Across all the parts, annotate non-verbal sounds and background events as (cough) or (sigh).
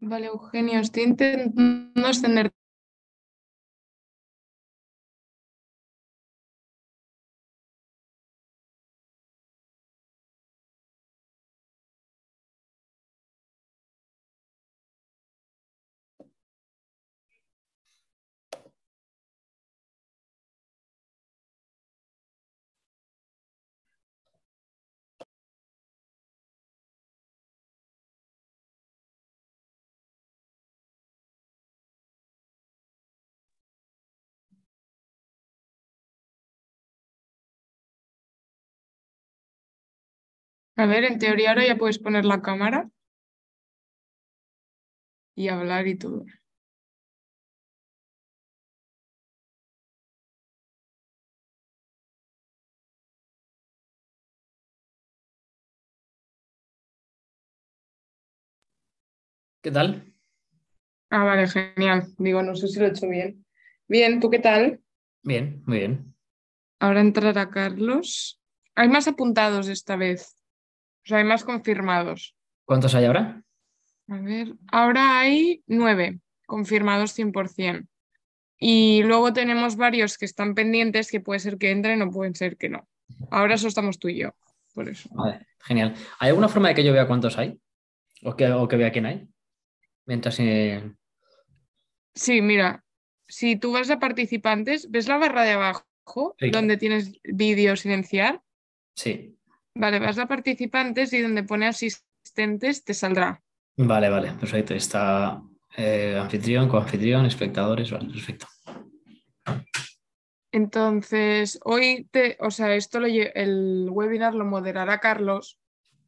Vale, Eugenio, estoy intentando extender. A ver, en teoría ahora ya puedes poner la cámara y hablar y todo. ¿Qué tal? Ah, vale, genial. Digo, no sé si lo he hecho bien. Bien, ¿tú qué tal? Bien, muy bien. Ahora entrará Carlos. Hay más apuntados esta vez. O sea, hay más confirmados. ¿Cuántos hay ahora? A ver, ahora hay nueve confirmados 100%. Y luego tenemos varios que están pendientes que puede ser que entren o pueden ser que no. Ahora eso estamos tú y yo, por eso. Vale, genial. ¿Hay alguna forma de que yo vea cuántos hay? ¿O que, o que vea quién hay? Mientras... eh, Sí, mira, si tú vas a participantes, ¿ves la barra de abajo Sí. donde tienes vídeo silenciar? Sí. Vale, vas a participantes y donde pone asistentes te saldrá. Vale, vale, perfecto. Está eh, anfitrión, coanfitrión, espectadores, vale, perfecto. Entonces, hoy te, o sea, esto lo, el webinar lo moderará Carlos,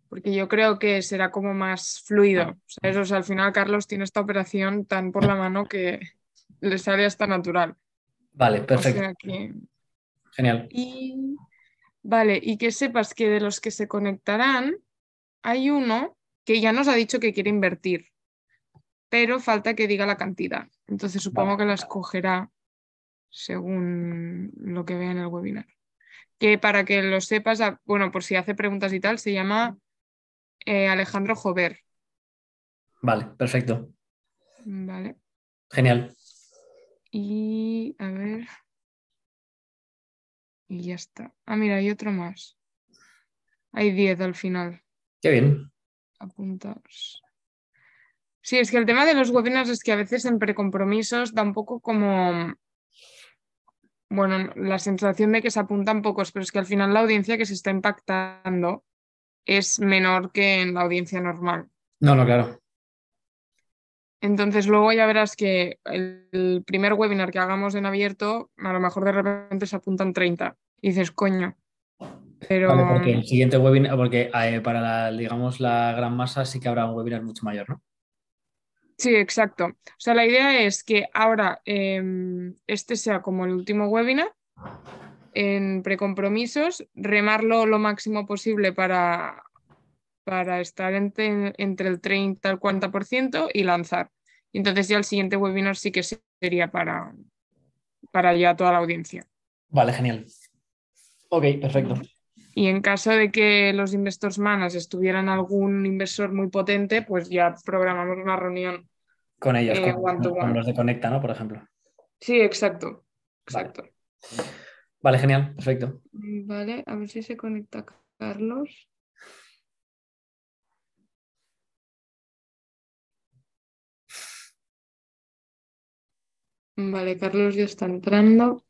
porque yo creo que será como más fluido. ¿sabes? O sea, al final Carlos tiene esta operación tan por la mano que le sale hasta natural. Vale, O perfecto. sea que. Genial. Y vale, y que sepas que de los que se conectarán, hay uno que ya nos ha dicho que quiere invertir, pero falta que diga la cantidad. Entonces supongo que la escogerá según lo que vea en el webinar. Que para que lo sepas, bueno, por si hace preguntas y tal, se llama eh, Alejandro Jover. Vale, perfecto. Vale. Genial. Y a ver. Y ya está. Ah, mira, hay otro más. Hay 10 al final. Qué bien. apuntados. Sí, es que el tema de los webinars es que a veces en precompromisos da un poco como, bueno, la sensación de que se apuntan pocos, pero es que al final la audiencia que se está impactando es menor que en la audiencia normal. No, no, claro. Entonces luego ya verás que el, el primer webinar que hagamos en abierto, a lo mejor de repente se apuntan 30. Y dices, coño. Pero Vale, porque el siguiente webinar, porque eh, para la, digamos, la gran masa sí que habrá un webinar mucho mayor, ¿no? Sí, exacto. O sea, la idea es que ahora em, este sea como el último webinar en precompromisos, remarlo lo máximo posible para, para estar entre, entre el 30 y el 40% y lanzar. Y entonces ya el siguiente webinar sí que sería para, para ya toda la audiencia. Vale, genial. Ok, perfecto. Y en caso de que los investors manas estuvieran algún inversor muy potente, pues ya programamos una reunión. Con ellos, Eh, con, los de Conecta, ¿no? Por ejemplo. Sí, exacto. Vale. Exacto. Vale, genial, perfecto. Vale, a ver si se conecta Carlos. Vale, Carlos ya está entrando.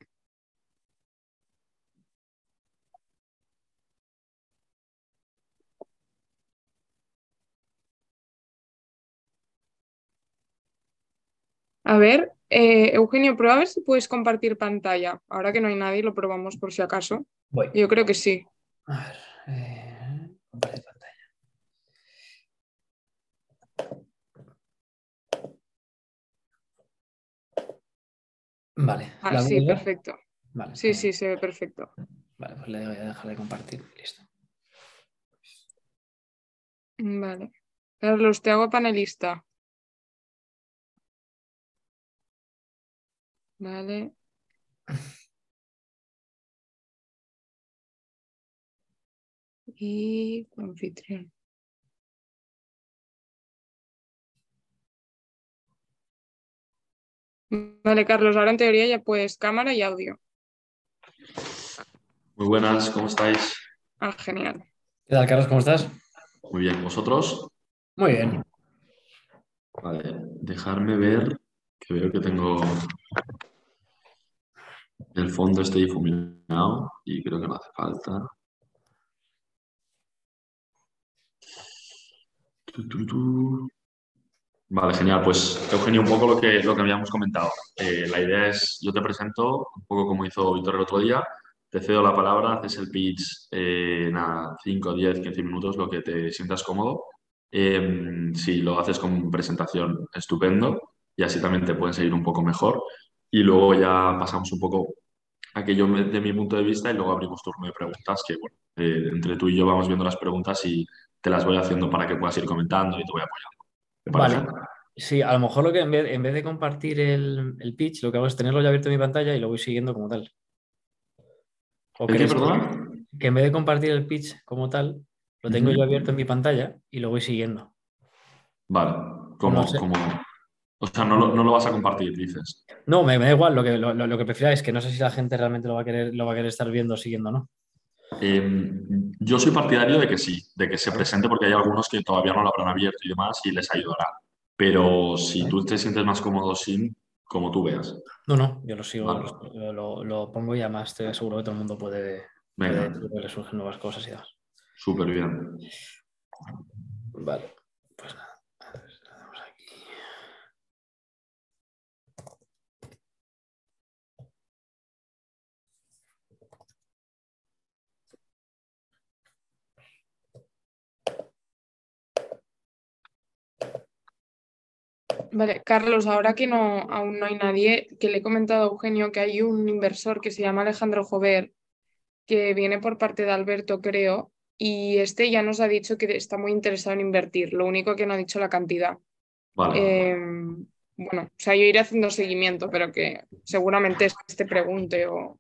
A ver, eh, Eugenio, prueba a ver si puedes compartir pantalla. Ahora que no hay nadie, lo probamos por si acaso. Voy. Yo creo que sí. A ver. eh, compartir pantalla. Vale. Ah, ¿la sí, ver? perfecto. Vale. Sí, sí, se ve perfecto. Vale, pues le voy a dejar de compartir. Listo. Vale. Carlos, te hago panelista. Vale. Y anfitrión. Vale, Carlos, ahora en teoría ya puedes cámara y audio. Muy buenas, ¿cómo estáis? Ah, genial. ¿Qué tal, Carlos? ¿Cómo estás? Muy bien, ¿vosotros? Muy bien. Vale, dejarme ver, que veo que tengo el fondo este difuminado y creo que no hace falta. Vale, genial. Pues Eugenio, un poco lo que, lo que habíamos comentado. Eh, la idea es, yo te presento, un poco como hizo Víctor el otro día, te cedo la palabra, haces el pitch, eh, nada, 5, 10, 15 minutos, lo que te sientas cómodo. Em, si lo haces con presentación, estupendo, y así también te pueden seguir un poco mejor. Y luego ya pasamos un poco a aquello de mi punto de vista y luego abrimos turno de preguntas, que bueno, eh, entre tú y yo vamos viendo las preguntas y te las voy haciendo para que puedas ir comentando y te voy apoyando. Vale. Sí, a lo mejor lo que en vez, en vez de compartir el, el pitch, lo que hago es tenerlo ya abierto en mi pantalla y lo voy siguiendo como tal. ¿O ¿El qué, perdona? que en vez de compartir el pitch como tal, lo tengo Ujú. yo abierto en mi pantalla y lo voy siguiendo? Vale, como, como... O sea, no lo, no lo vas a compartir, dices. No, me, me da igual, lo que, lo, lo- que prefiera es que no sé si la gente realmente lo va a querer, lo va a querer estar viendo o siguiendo, ¿no? Eh, yo soy partidario de que sí, de que se presente porque hay algunos que todavía no lo habrán abierto y demás y les ayudará. Pero si tú te sientes más cómodo sin, como tú veas. No, no, yo lo sigo, Vale. lo, lo- lo pongo y además estoy seguro que todo el mundo puede, puede Venga, que le surgen nuevas cosas y demás. súper bien. Vale, pues nada, a ver, le damos aquí. Vale, Carlos, ahora que no, aún no hay nadie, que le he comentado a Eugenio que hay un inversor que se llama Alejandro Jover, que viene por parte de Alberto, creo, y este ya nos ha dicho que está muy interesado en invertir, lo único que no ha dicho la cantidad. Vale, Eh, bueno, o sea, yo iré haciendo seguimiento, pero que seguramente este pregunte o...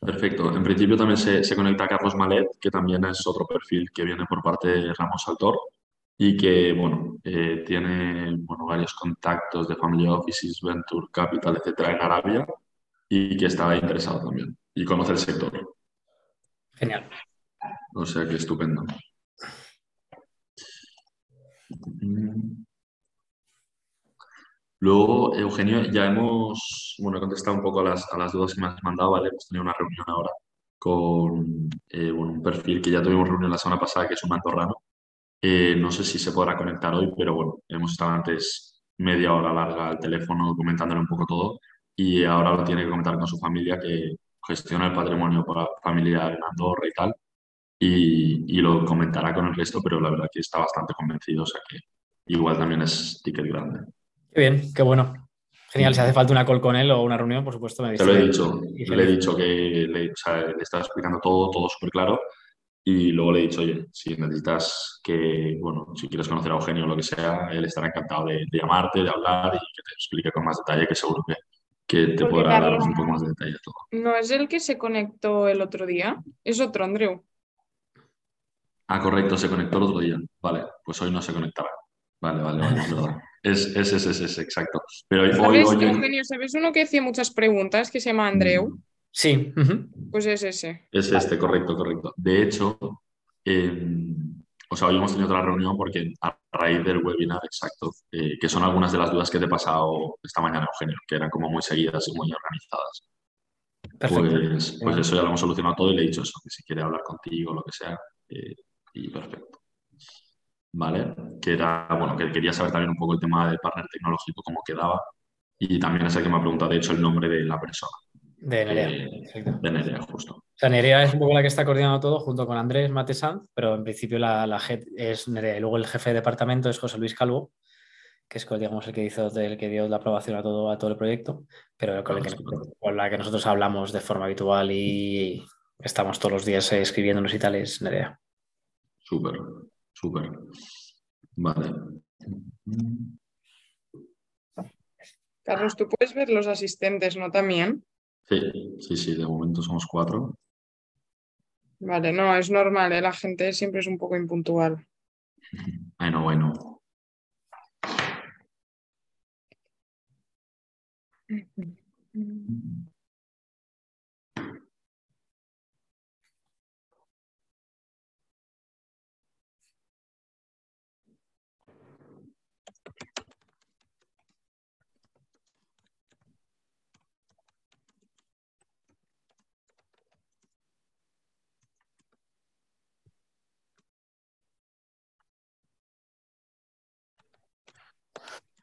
perfecto. En principio también se, se conecta Carlos Malet, que también es otro perfil que viene por parte de Ramos Altor y que, bueno, eh, tiene bueno, varios contactos de Family Offices, Venture Capital, etcétera, en Arabia y que estaba interesado también y conoce el sector. Genial. O sea que estupendo. Luego, Eugenio, ya hemos, bueno, contestado un poco a las, a las dudas que me has mandado, ¿vale? Hemos tenido una reunión ahora con eh, bueno, un perfil que ya tuvimos reunión la semana pasada, que es un andorrano. Eh, no sé si se podrá conectar hoy, pero bueno, hemos estado antes media hora larga al teléfono comentándole un poco todo y ahora lo tiene que comentar con su familia que gestiona el patrimonio pa- familiar en Andorra y tal y, y lo comentará con el resto, pero la verdad que está bastante convencido, o sea que igual también es ticket grande. Qué bien, qué bueno. Genial, si hace falta una call con él o una reunión, por supuesto, me Te lo he dicho, le he dicho que le, o sea, le estaba explicando todo, todo súper claro y luego le he dicho, oye, si necesitas que, bueno, si quieres conocer a Eugenio o lo que sea, él estará encantado de, de llamarte, de hablar y que te explique con más detalle, que seguro que, que te Porque podrá dar un poco más de detalle todo. ¿No es el que se conectó el otro día? Es otro, Andreu. Ah, correcto, se conectó el otro día. Vale, pues hoy no se conectará. Vale, vale, vale, es verdad. (laughs) Es, es, es, exacto. Pero hoy, hoy, ¿Sabes, hoy- Eugenio, ¿sabes uno que hacía muchas preguntas que se llama Andreu? Sí. Pues es ese. Es este, correcto, correcto. De hecho, eh, o sea, hoy hemos tenido otra reunión porque a raíz del webinar, exacto, eh, que son algunas de las dudas que te he pasado esta mañana, Eugenio, que eran como muy seguidas y muy organizadas. perfecto. Pues, pues eso ya lo hemos solucionado todo y le he dicho eso, que si quiere hablar contigo, lo que sea, eh, y perfecto. ¿Vale? Que era, bueno, que quería saber también un poco el tema del partner tecnológico, cómo quedaba, y también es el que me ha preguntado, de hecho, el nombre de la persona, De Nerea. eh, de Nerea, justo. O sea, Nerea es un poco la que está coordinando todo junto con Andrés Mate Sanz, pero en principio la, la head es Nerea. Y luego el jefe de departamento es José Luis Calvo, que es digamos, el que hizo el que dio la aprobación a todo, a todo el proyecto, pero con, el que, con la que nosotros hablamos de forma habitual y estamos todos los días eh, escribiéndonos y tal, es Nerea. Súper, súper. Vale. Carlos, tú puedes ver los asistentes, ¿no? También. Sí, sí, sí, de momento somos cuatro. Vale, no, es normal, ¿eh? La gente siempre es un poco impuntual. (laughs) I know,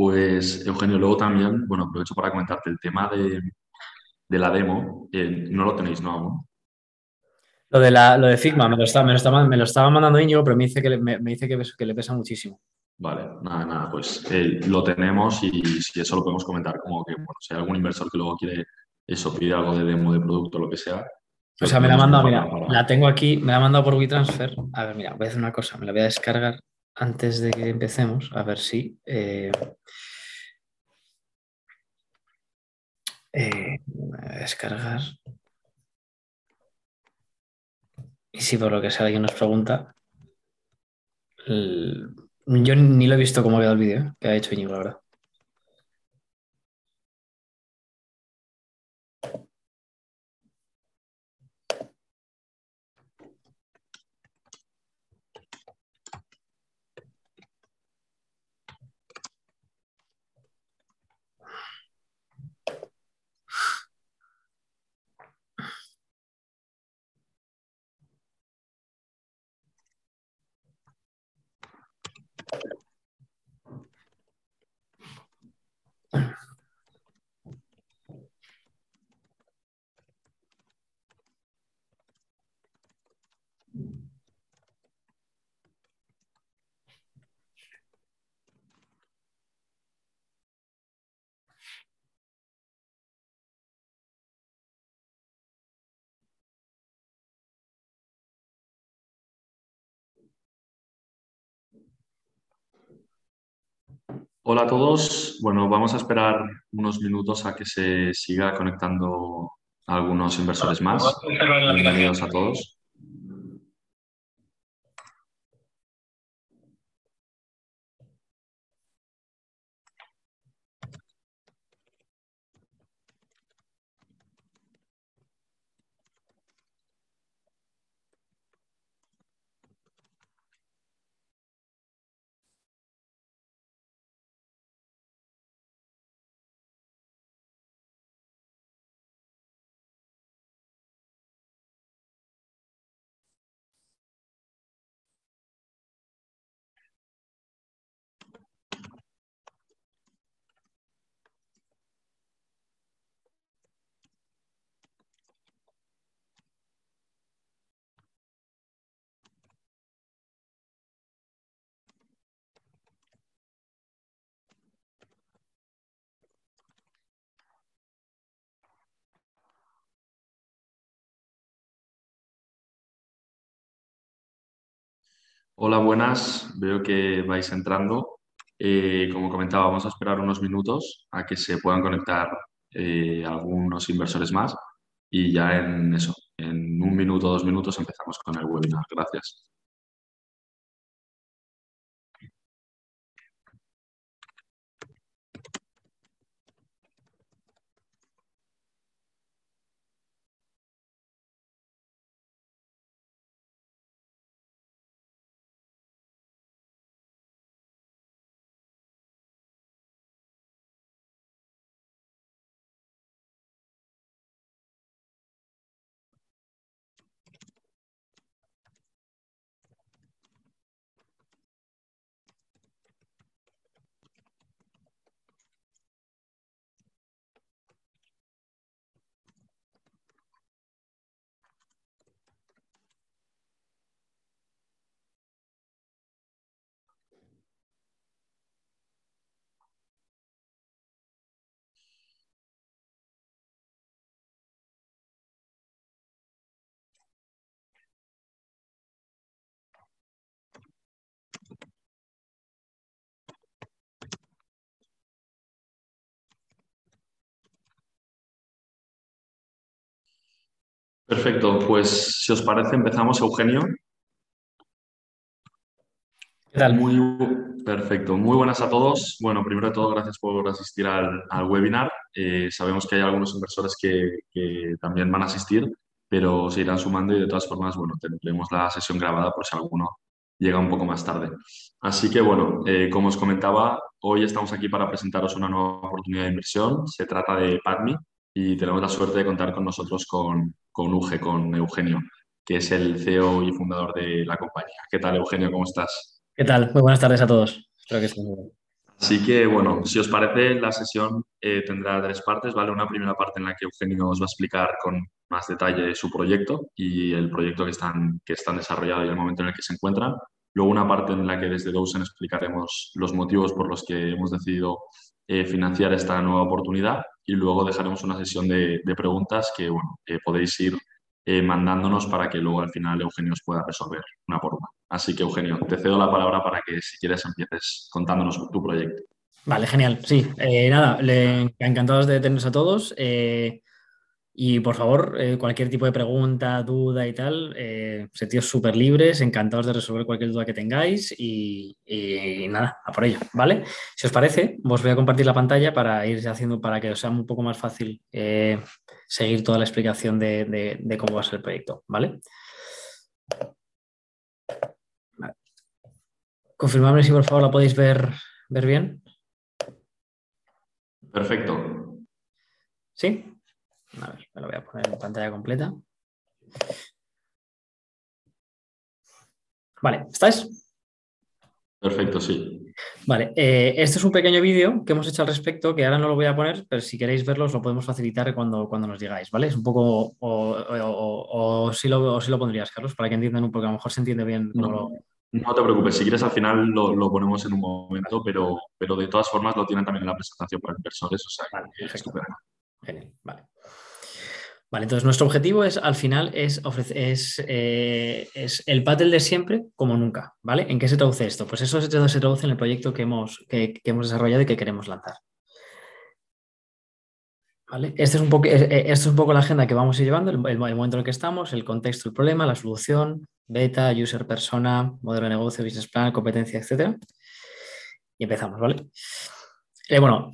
Pues, Eugenio, luego también, bueno, aprovecho para comentarte el tema de, la demo. Eh, no lo tenéis, ¿no? Aún. Lo de, la, lo de Figma, me lo, está, me, lo me lo estaba mandando Íñigo, pero me dice, que le, me, dice que, le pesa muchísimo. Vale, nada, nada, pues eh, lo tenemos y si eso lo podemos comentar, como que, bueno, si hay algún inversor que luego quiere eso, pide algo de demo de producto, lo que sea. O sea, me la ha mandado, mira, la tengo aquí, me la ha mandado por WeTransfer. A ver, mira, voy a hacer una cosa, me la voy a descargar antes de que empecemos, a ver si... Eh, eh, descargar. Y si por lo que sea alguien nos pregunta, yo ni lo he visto cómo ha quedado el vídeo que ha hecho Íñigo, la verdad. Hola a todos. Bueno, vamos a esperar unos minutos a que se siga conectando algunos inversores más. Bienvenidos a todos. Hola, buenas. Veo que vais entrando. Eh, como comentaba, vamos a esperar unos minutos a que se puedan conectar eh, algunos inversores más y ya en eso, en un minuto dos minutos empezamos con el webinar. Gracias. Perfecto, pues si os parece empezamos, Eugenio. ¿Qué tal? Muy, perfecto, muy buenas a todos. Bueno, primero de todo, gracias por asistir al, webinar. Eh, sabemos que hay algunos inversores que, también van a asistir, pero se irán sumando y de todas formas, bueno, tendremos la sesión grabada por si alguno llega un poco más tarde. Así que, bueno, eh, como os comentaba, hoy estamos aquí para presentaros una nueva oportunidad de inversión. Se trata de PADMI y tenemos la suerte de contar con nosotros con, con UGE, con Eugenio, que es el CEO y fundador de la compañía. ¿Qué tal, Eugenio? ¿Cómo estás? ¿Qué tal? Muy buenas tardes a todos. Espero que estén muy bien. Así que, bueno, si os parece, la sesión eh, tendrá tres partes, ¿vale? Una primera parte en la que Eugenio os va a explicar con más detalle su proyecto y el proyecto que están, que están desarrollado y el momento en el que se encuentran. Luego una parte en la que desde Dawson explicaremos los motivos por los que hemos decidido eh, financiar esta nueva oportunidad y luego dejaremos una sesión de, preguntas que, bueno, podéis ir eh, mandándonos para que luego al final Eugenio os pueda resolver una por una. Así que, Eugenio, te cedo la palabra para que si quieres empieces contándonos tu proyecto. Vale, genial. Sí, eh, nada, le, encantados de tenernos a todos. Eh, y por favor, cualquier tipo de pregunta, duda y tal, eh, sentidos súper libres, encantados de resolver cualquier duda que tengáis y, nada, a por ello, ¿vale? Si os parece, os voy a compartir la pantalla para ir haciendo, para que os sea un poco más fácil seguir toda la explicación de, de cómo va a ser el proyecto, ¿vale? Confirmadme si por favor la podéis ver, ver bien. Perfecto. ¿Sí? A ver, me lo voy a poner en pantalla completa. Vale, ¿estáis? Perfecto, sí. Vale, eh, este es un pequeño vídeo que hemos hecho al respecto, que ahora no lo voy a poner, pero si queréis verlo os lo podemos facilitar cuando, cuando nos digáis, ¿vale? Es un poco, o, si lo, o si lo pondrías, Carlos, para que entiendan un poco, a lo mejor se entiende bien. No, no te preocupes, si quieres al final lo, ponemos en un momento, pero, pero de todas formas lo tienen también en la presentación para inversores, o sea, vale, Genial, vale. Vale, entonces nuestro objetivo es al final es, ofrecer, es, eh, es, el paddle de siempre como nunca, ¿vale? ¿En qué se traduce esto? Pues eso se traduce en el proyecto que hemos, que, hemos desarrollado y que queremos lanzar. ¿Vale? Este es un poco, eh, eh, esto es un poco la agenda que vamos a ir llevando, el, momento en el que estamos, el contexto, el problema, la solución, beta, user, persona, modelo de negocio, business plan, competencia, etc. Y empezamos, ¿vale? Eh, bueno,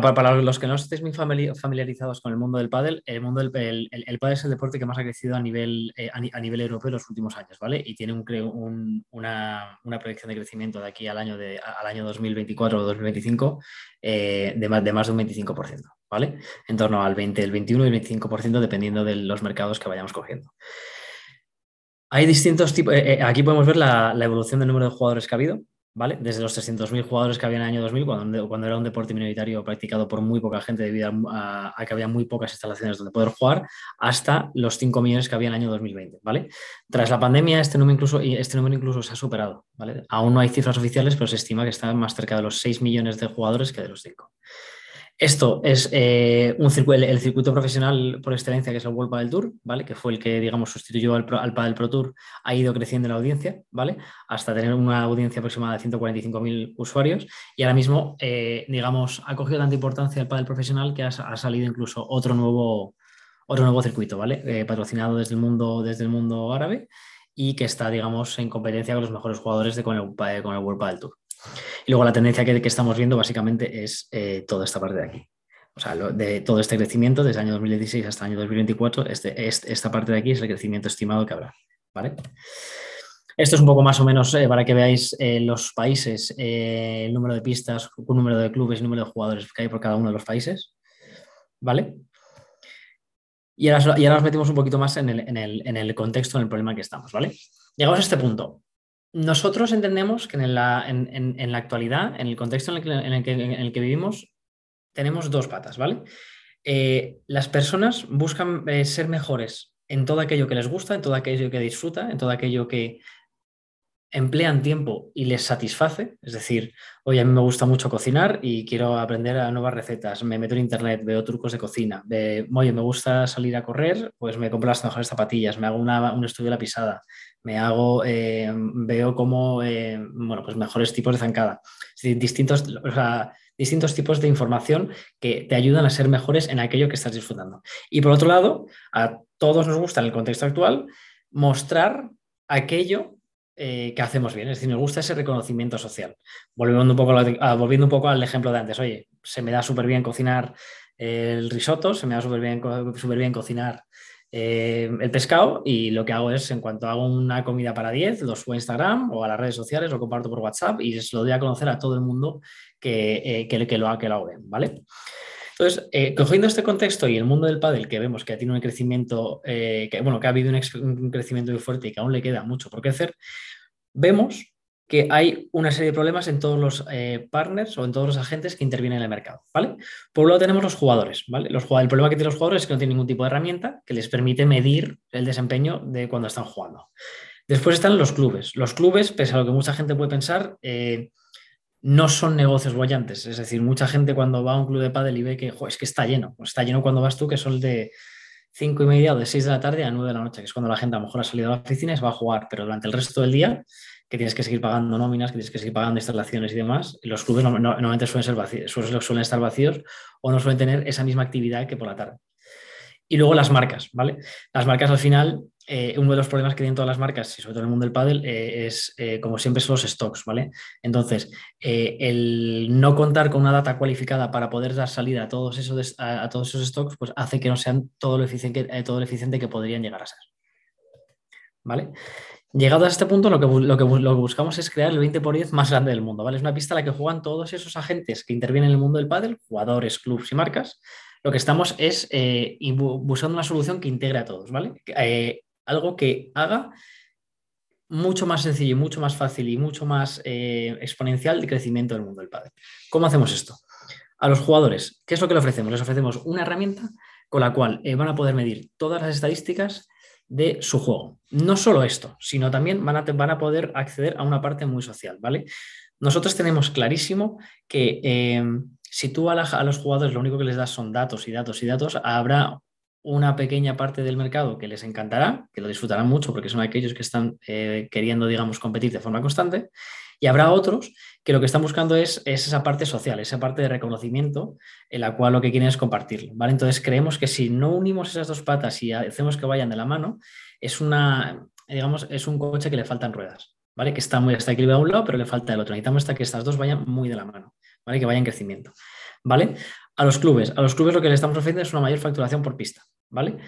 para los que no estéis muy familiarizados con el mundo del pádel, el mundo del el, pádel es el deporte que más ha crecido a nivel, eh, a, nivel europeo en los últimos años, ¿vale? Y tiene un, una, proyección de crecimiento de aquí al año, de, al año 2024 o 2025 eh, de, más, de más de un 25%, ¿vale? En torno al 20, el 21 y el 25% dependiendo de los mercados que vayamos cogiendo. Hay distintos tipos, aquí podemos ver la evolución del número de jugadores que ha habido, ¿vale? Desde los 300.000 jugadores que había en el año 2000, cuando, cuando, era un deporte minoritario practicado por muy poca gente debido a, que había muy pocas instalaciones donde poder jugar, hasta los 5 millones que había en el año 2020, ¿vale? Tras la pandemia, este número incluso, este número incluso se ha superado, ¿vale? Aún no hay cifras oficiales, pero se estima que está más cerca de los 6 millones de jugadores que de los 5. Esto es eh, un el, circuito profesional por excelencia, que es el World Padel Tour, ¿vale? Que fue el que, digamos, sustituyó al, al Padel Pro Tour, ha ido creciendo en la audiencia, ¿vale? Hasta tener una audiencia aproximada de 145.000 usuarios y ahora mismo, eh, digamos, ha cogido tanta importancia el Padel profesional que ha, salido incluso otro nuevo, otro nuevo circuito, ¿vale? Eh, patrocinado desde el, mundo, desde el mundo árabe y que está, digamos, en competencia con los mejores jugadores de, con, el, con el World Padel Tour. Y luego la tendencia que, estamos viendo básicamente es eh, toda esta parte de aquí. O sea, de todo este crecimiento desde el año 2016 hasta el año 2024, este, esta parte de aquí es el crecimiento estimado que habrá. ¿vale? Esto es un poco más o menos eh, para que veáis eh, los países, el número de pistas, un número de clubes, el número de jugadores que hay por cada uno de los países. ¿Vale? Y ahora, y ahora nos metemos un poquito más en el, en, el, en el, contexto, en el problema que estamos, ¿vale? Llegamos a este punto. Nosotros entendemos que en la, actualidad, en el contexto en el, que, vivimos, tenemos dos patas, ¿vale? Eh, las personas buscan eh, ser mejores en todo aquello que les gusta, en todo aquello que disfruta, en todo aquello que emplean tiempo y les satisface. Es decir, oye, a mí me gusta mucho cocinar y quiero aprender nuevas recetas. Me meto en internet, veo trucos de cocina. oye, me gusta salir a correr, pues me compro las mejores zapatillas, me hago un estudio de la pisada, me hago, eh, veo como, eh, bueno, pues mejores tipos de zancada. distintos, distintos tipos de información que te ayudan a ser mejores en aquello que estás disfrutando. Y por otro lado, a todos nos gusta en el contexto actual mostrar aquello eh, que hacemos bien. Es decir, nos gusta ese reconocimiento social. Volviendo un poco, volviendo un poco al ejemplo de antes, oye, se me da súper bien cocinar el risotto, se me da súper bien, bien cocinar eh, el pescado y lo que hago es, en cuanto hago una comida para 10, lo subo a Instagram o a las redes sociales, lo comparto por WhatsApp y se lo doy a conocer a todo el mundo que, eh, que, lo, que lo bien, ¿vale? Entonces, eh, cogiendo este contexto y el mundo del pádel, que vemos que tiene un crecimiento, que, bueno, que ha habido un, crecimiento muy fuerte y que aún le queda mucho por crecer, vemos que hay una serie de problemas en todos los partners o en todos los agentes que intervienen en el mercado, ¿vale? Por un lado tenemos los jugadores, ¿vale? Los, el problema que tienen los jugadores es que no tienen ningún tipo de herramienta que les permite medir el desempeño de cuando están jugando. Después están los clubes. Los clubes, pese a lo que mucha gente puede pensar, no son negocios bollantes. Es decir, mucha gente cuando va a un club de pádel y ve que es que está lleno, pues está lleno cuando vas tú, que son de 5 y media o de 6 de la tarde a 9 de la noche, que es cuando la gente a lo mejor ha salido a la oficina y se va a jugar, pero durante el resto del día, que tienes que seguir pagando nóminas, que tienes que seguir pagando instalaciones y demás, los clubes normalmente suelen, ser vacíos, suelen estar vacíos o no suelen tener esa misma actividad que por la tarde. Y luego las marcas, ¿vale? Las marcas al final eh, uno de los problemas que tienen todas las marcas, y sobre todo en el mundo del pádel, eh, es, eh, como siempre, son los stocks, ¿vale? Entonces, el no contar con una data cualificada para poder dar salida a todos esos, a, todos esos stocks, pues hace que no sean todo lo, eficiente, todo lo eficiente que podrían llegar a ser. ¿Vale? Llegado a este punto, lo que, lo, que, buscamos es crear el 20 por 10 más grande del mundo, ¿vale? Es una pista en la que juegan todos esos agentes que intervienen en el mundo del pádel, jugadores, clubs y marcas. Lo que estamos es buscando una solución que integre a todos, ¿vale? algo que haga mucho más sencillo y mucho más fácil y mucho más eh, exponencial el crecimiento del mundo del padre. ¿Cómo hacemos esto? A los jugadores, ¿qué es lo que les ofrecemos? Les ofrecemos una herramienta con la cual eh, van a poder medir todas las estadísticas de su juego. No solo esto, sino también van a, van a poder acceder a una parte muy social, ¿vale? Nosotros tenemos clarísimo que eh, si tú a, a, los jugadores lo único que les das son datos y datos y datos, habrá una pequeña parte del mercado que les encantará, que lo disfrutarán mucho porque son aquellos que están eh, queriendo, digamos, competir de forma constante, y habrá otros que lo que están buscando es, esa parte social, esa parte de reconocimiento en la cual lo que quieren es compartirlo. ¿vale? Entonces creemos que si no unimos esas dos patas y hacemos que vayan de la mano, es una, digamos, es un coche que le faltan ruedas, ¿vale? Que está muy está equilibrado a un lado, pero le falta el otro. Necesitamos que estas dos vayan muy de la mano, ¿vale? Que vayan en crecimiento, ¿vale? A los clubes, a los clubes lo que le estamos ofreciendo es una mayor facturación por pista. ¿vale?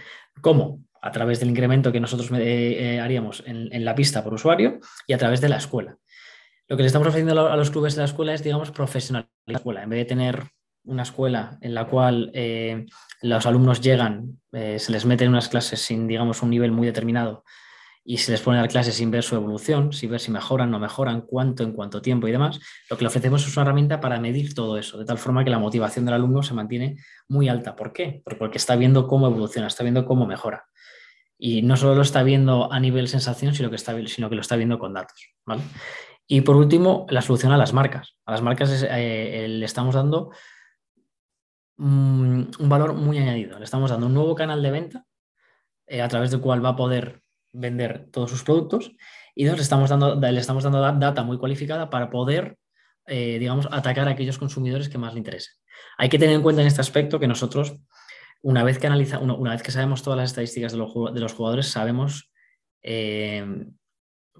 ¿Cómo? A través del incremento que nosotros eh, eh, haríamos en, la pista por usuario y a través de la escuela. Lo que le estamos ofreciendo a los clubes de la escuela es, digamos, profesionalizar la escuela. En vez de tener una escuela en la cual eh, los alumnos llegan, se les mete en unas clases sin, digamos, un nivel muy determinado y se les pone a dar clases sin ver su evolución, sin ver si mejoran, no mejoran, cuánto, en cuánto tiempo y demás, lo que le ofrecemos es una herramienta para medir todo eso, de tal forma que la motivación del alumno se mantiene muy alta. ¿Por qué? Porque está viendo cómo evoluciona, está viendo cómo mejora. Y no solo lo está viendo a nivel sensación, sino que, está, sino que lo está viendo con datos. Y por último, la solución a las marcas. A las marcas eh, le estamos dando un valor muy añadido. Le estamos dando un nuevo canal de venta eh, a través del cual va a poder vender todos sus productos y nos le estamos dando, le estamos dando data muy cualificada para poder, eh, digamos, atacar a aquellos consumidores que más le interesen. Hay que tener en cuenta en este aspecto que nosotros, una vez que, analiza, una, vez que sabemos todas las estadísticas de los, de los jugadores, sabemos eh,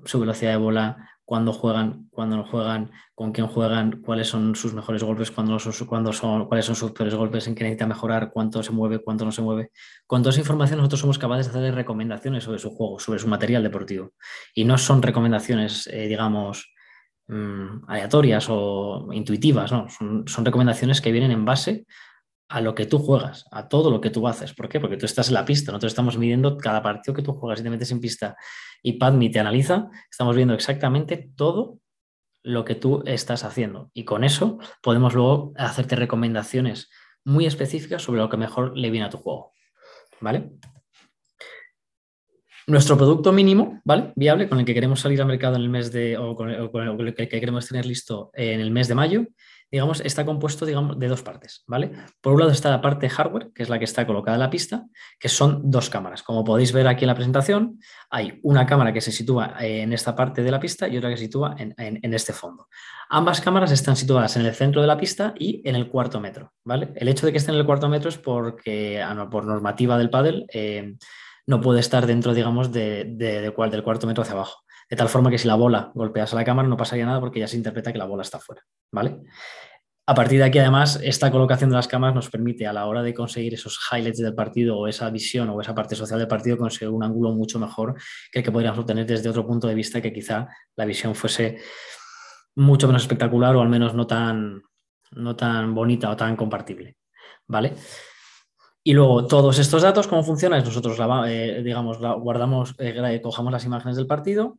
su velocidad de bola, cuándo juegan, cuándo no juegan, con quién juegan, cuáles son sus mejores golpes, cuándo son, son, cuáles son sus peores golpes, en qué necesita mejorar, cuánto se mueve, cuánto no se mueve. Con toda esa información nosotros somos capaces de hacerle recomendaciones sobre su juego, sobre su material deportivo. Y no son recomendaciones, eh, digamos, mm, aleatorias o intuitivas, no, son, son recomendaciones que vienen en base a lo que tú juegas, a todo lo que tú haces. ¿Por qué? Porque tú estás en la pista, nosotros estamos midiendo cada partido que tú juegas y te metes en pista y Padme te analiza, estamos viendo exactamente todo lo que tú estás haciendo. Y con eso podemos luego hacerte recomendaciones muy específicas sobre lo que mejor le viene a tu juego. ¿Vale? Nuestro producto mínimo, ¿vale? Viable, con el que queremos salir al mercado en el mes de, o con el que queremos tener listo en el mes de mayo, digamos, está compuesto digamos, de dos partes, ¿vale? Por un lado está la parte hardware, que es la que está colocada en la pista, que son dos cámaras. Como podéis ver aquí en la presentación, hay una cámara que se sitúa en esta parte de la pista y otra que se sitúa en, este fondo. Ambas cámaras están situadas en el centro de la pista y en el cuarto metro, ¿vale? El hecho de que estén en el cuarto metro es porque, ah, por normativa del pádel, eh, no puede estar dentro, digamos, de, del cuarto metro hacia abajo. De tal forma que si la bola golpeas a la cámara no pasaría nada porque ya se interpreta que la bola está fuera, ¿vale? A partir de aquí, además, esta colocación de las cámaras nos permite a la hora de conseguir esos highlights del partido o esa visión o esa parte social del partido conseguir un ángulo mucho mejor que el que podríamos obtener desde otro punto de vista que quizá la visión fuese mucho menos espectacular o al menos no tan, no tan bonita o tan compartible. ¿Vale? Y luego todos estos datos, ¿cómo funciona? Nosotros, eh, digamos, guardamos, eh, cojamos las imágenes del partido,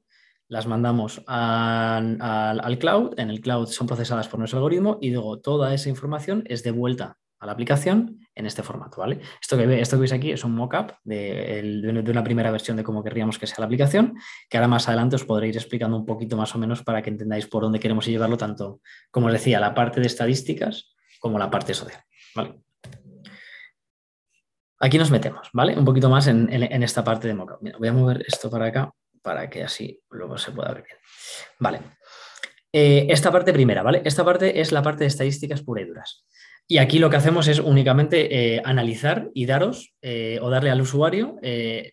las mandamos al cloud, en el cloud son procesadas por nuestro algoritmo y luego toda esa información es devuelta a la aplicación en este formato, ¿vale? Esto que, esto que veis aquí es un mockup de, de, una primera versión de cómo querríamos que sea la aplicación, que ahora más adelante os podré ir explicando un poquito más o menos para que entendáis por dónde queremos llevarlo, tanto, como os decía, la parte de estadísticas como la parte social, ¿vale? Aquí nos metemos, ¿vale? Un poquito más en, esta parte de mockup. voy a mover esto para acá para que así luego se pueda ver bien. Vale. Eh, esta parte primera, ¿vale? Esta parte es la parte de estadísticas pura y duras. Y aquí lo que hacemos es únicamente eh, analizar y daros eh, o darle al usuario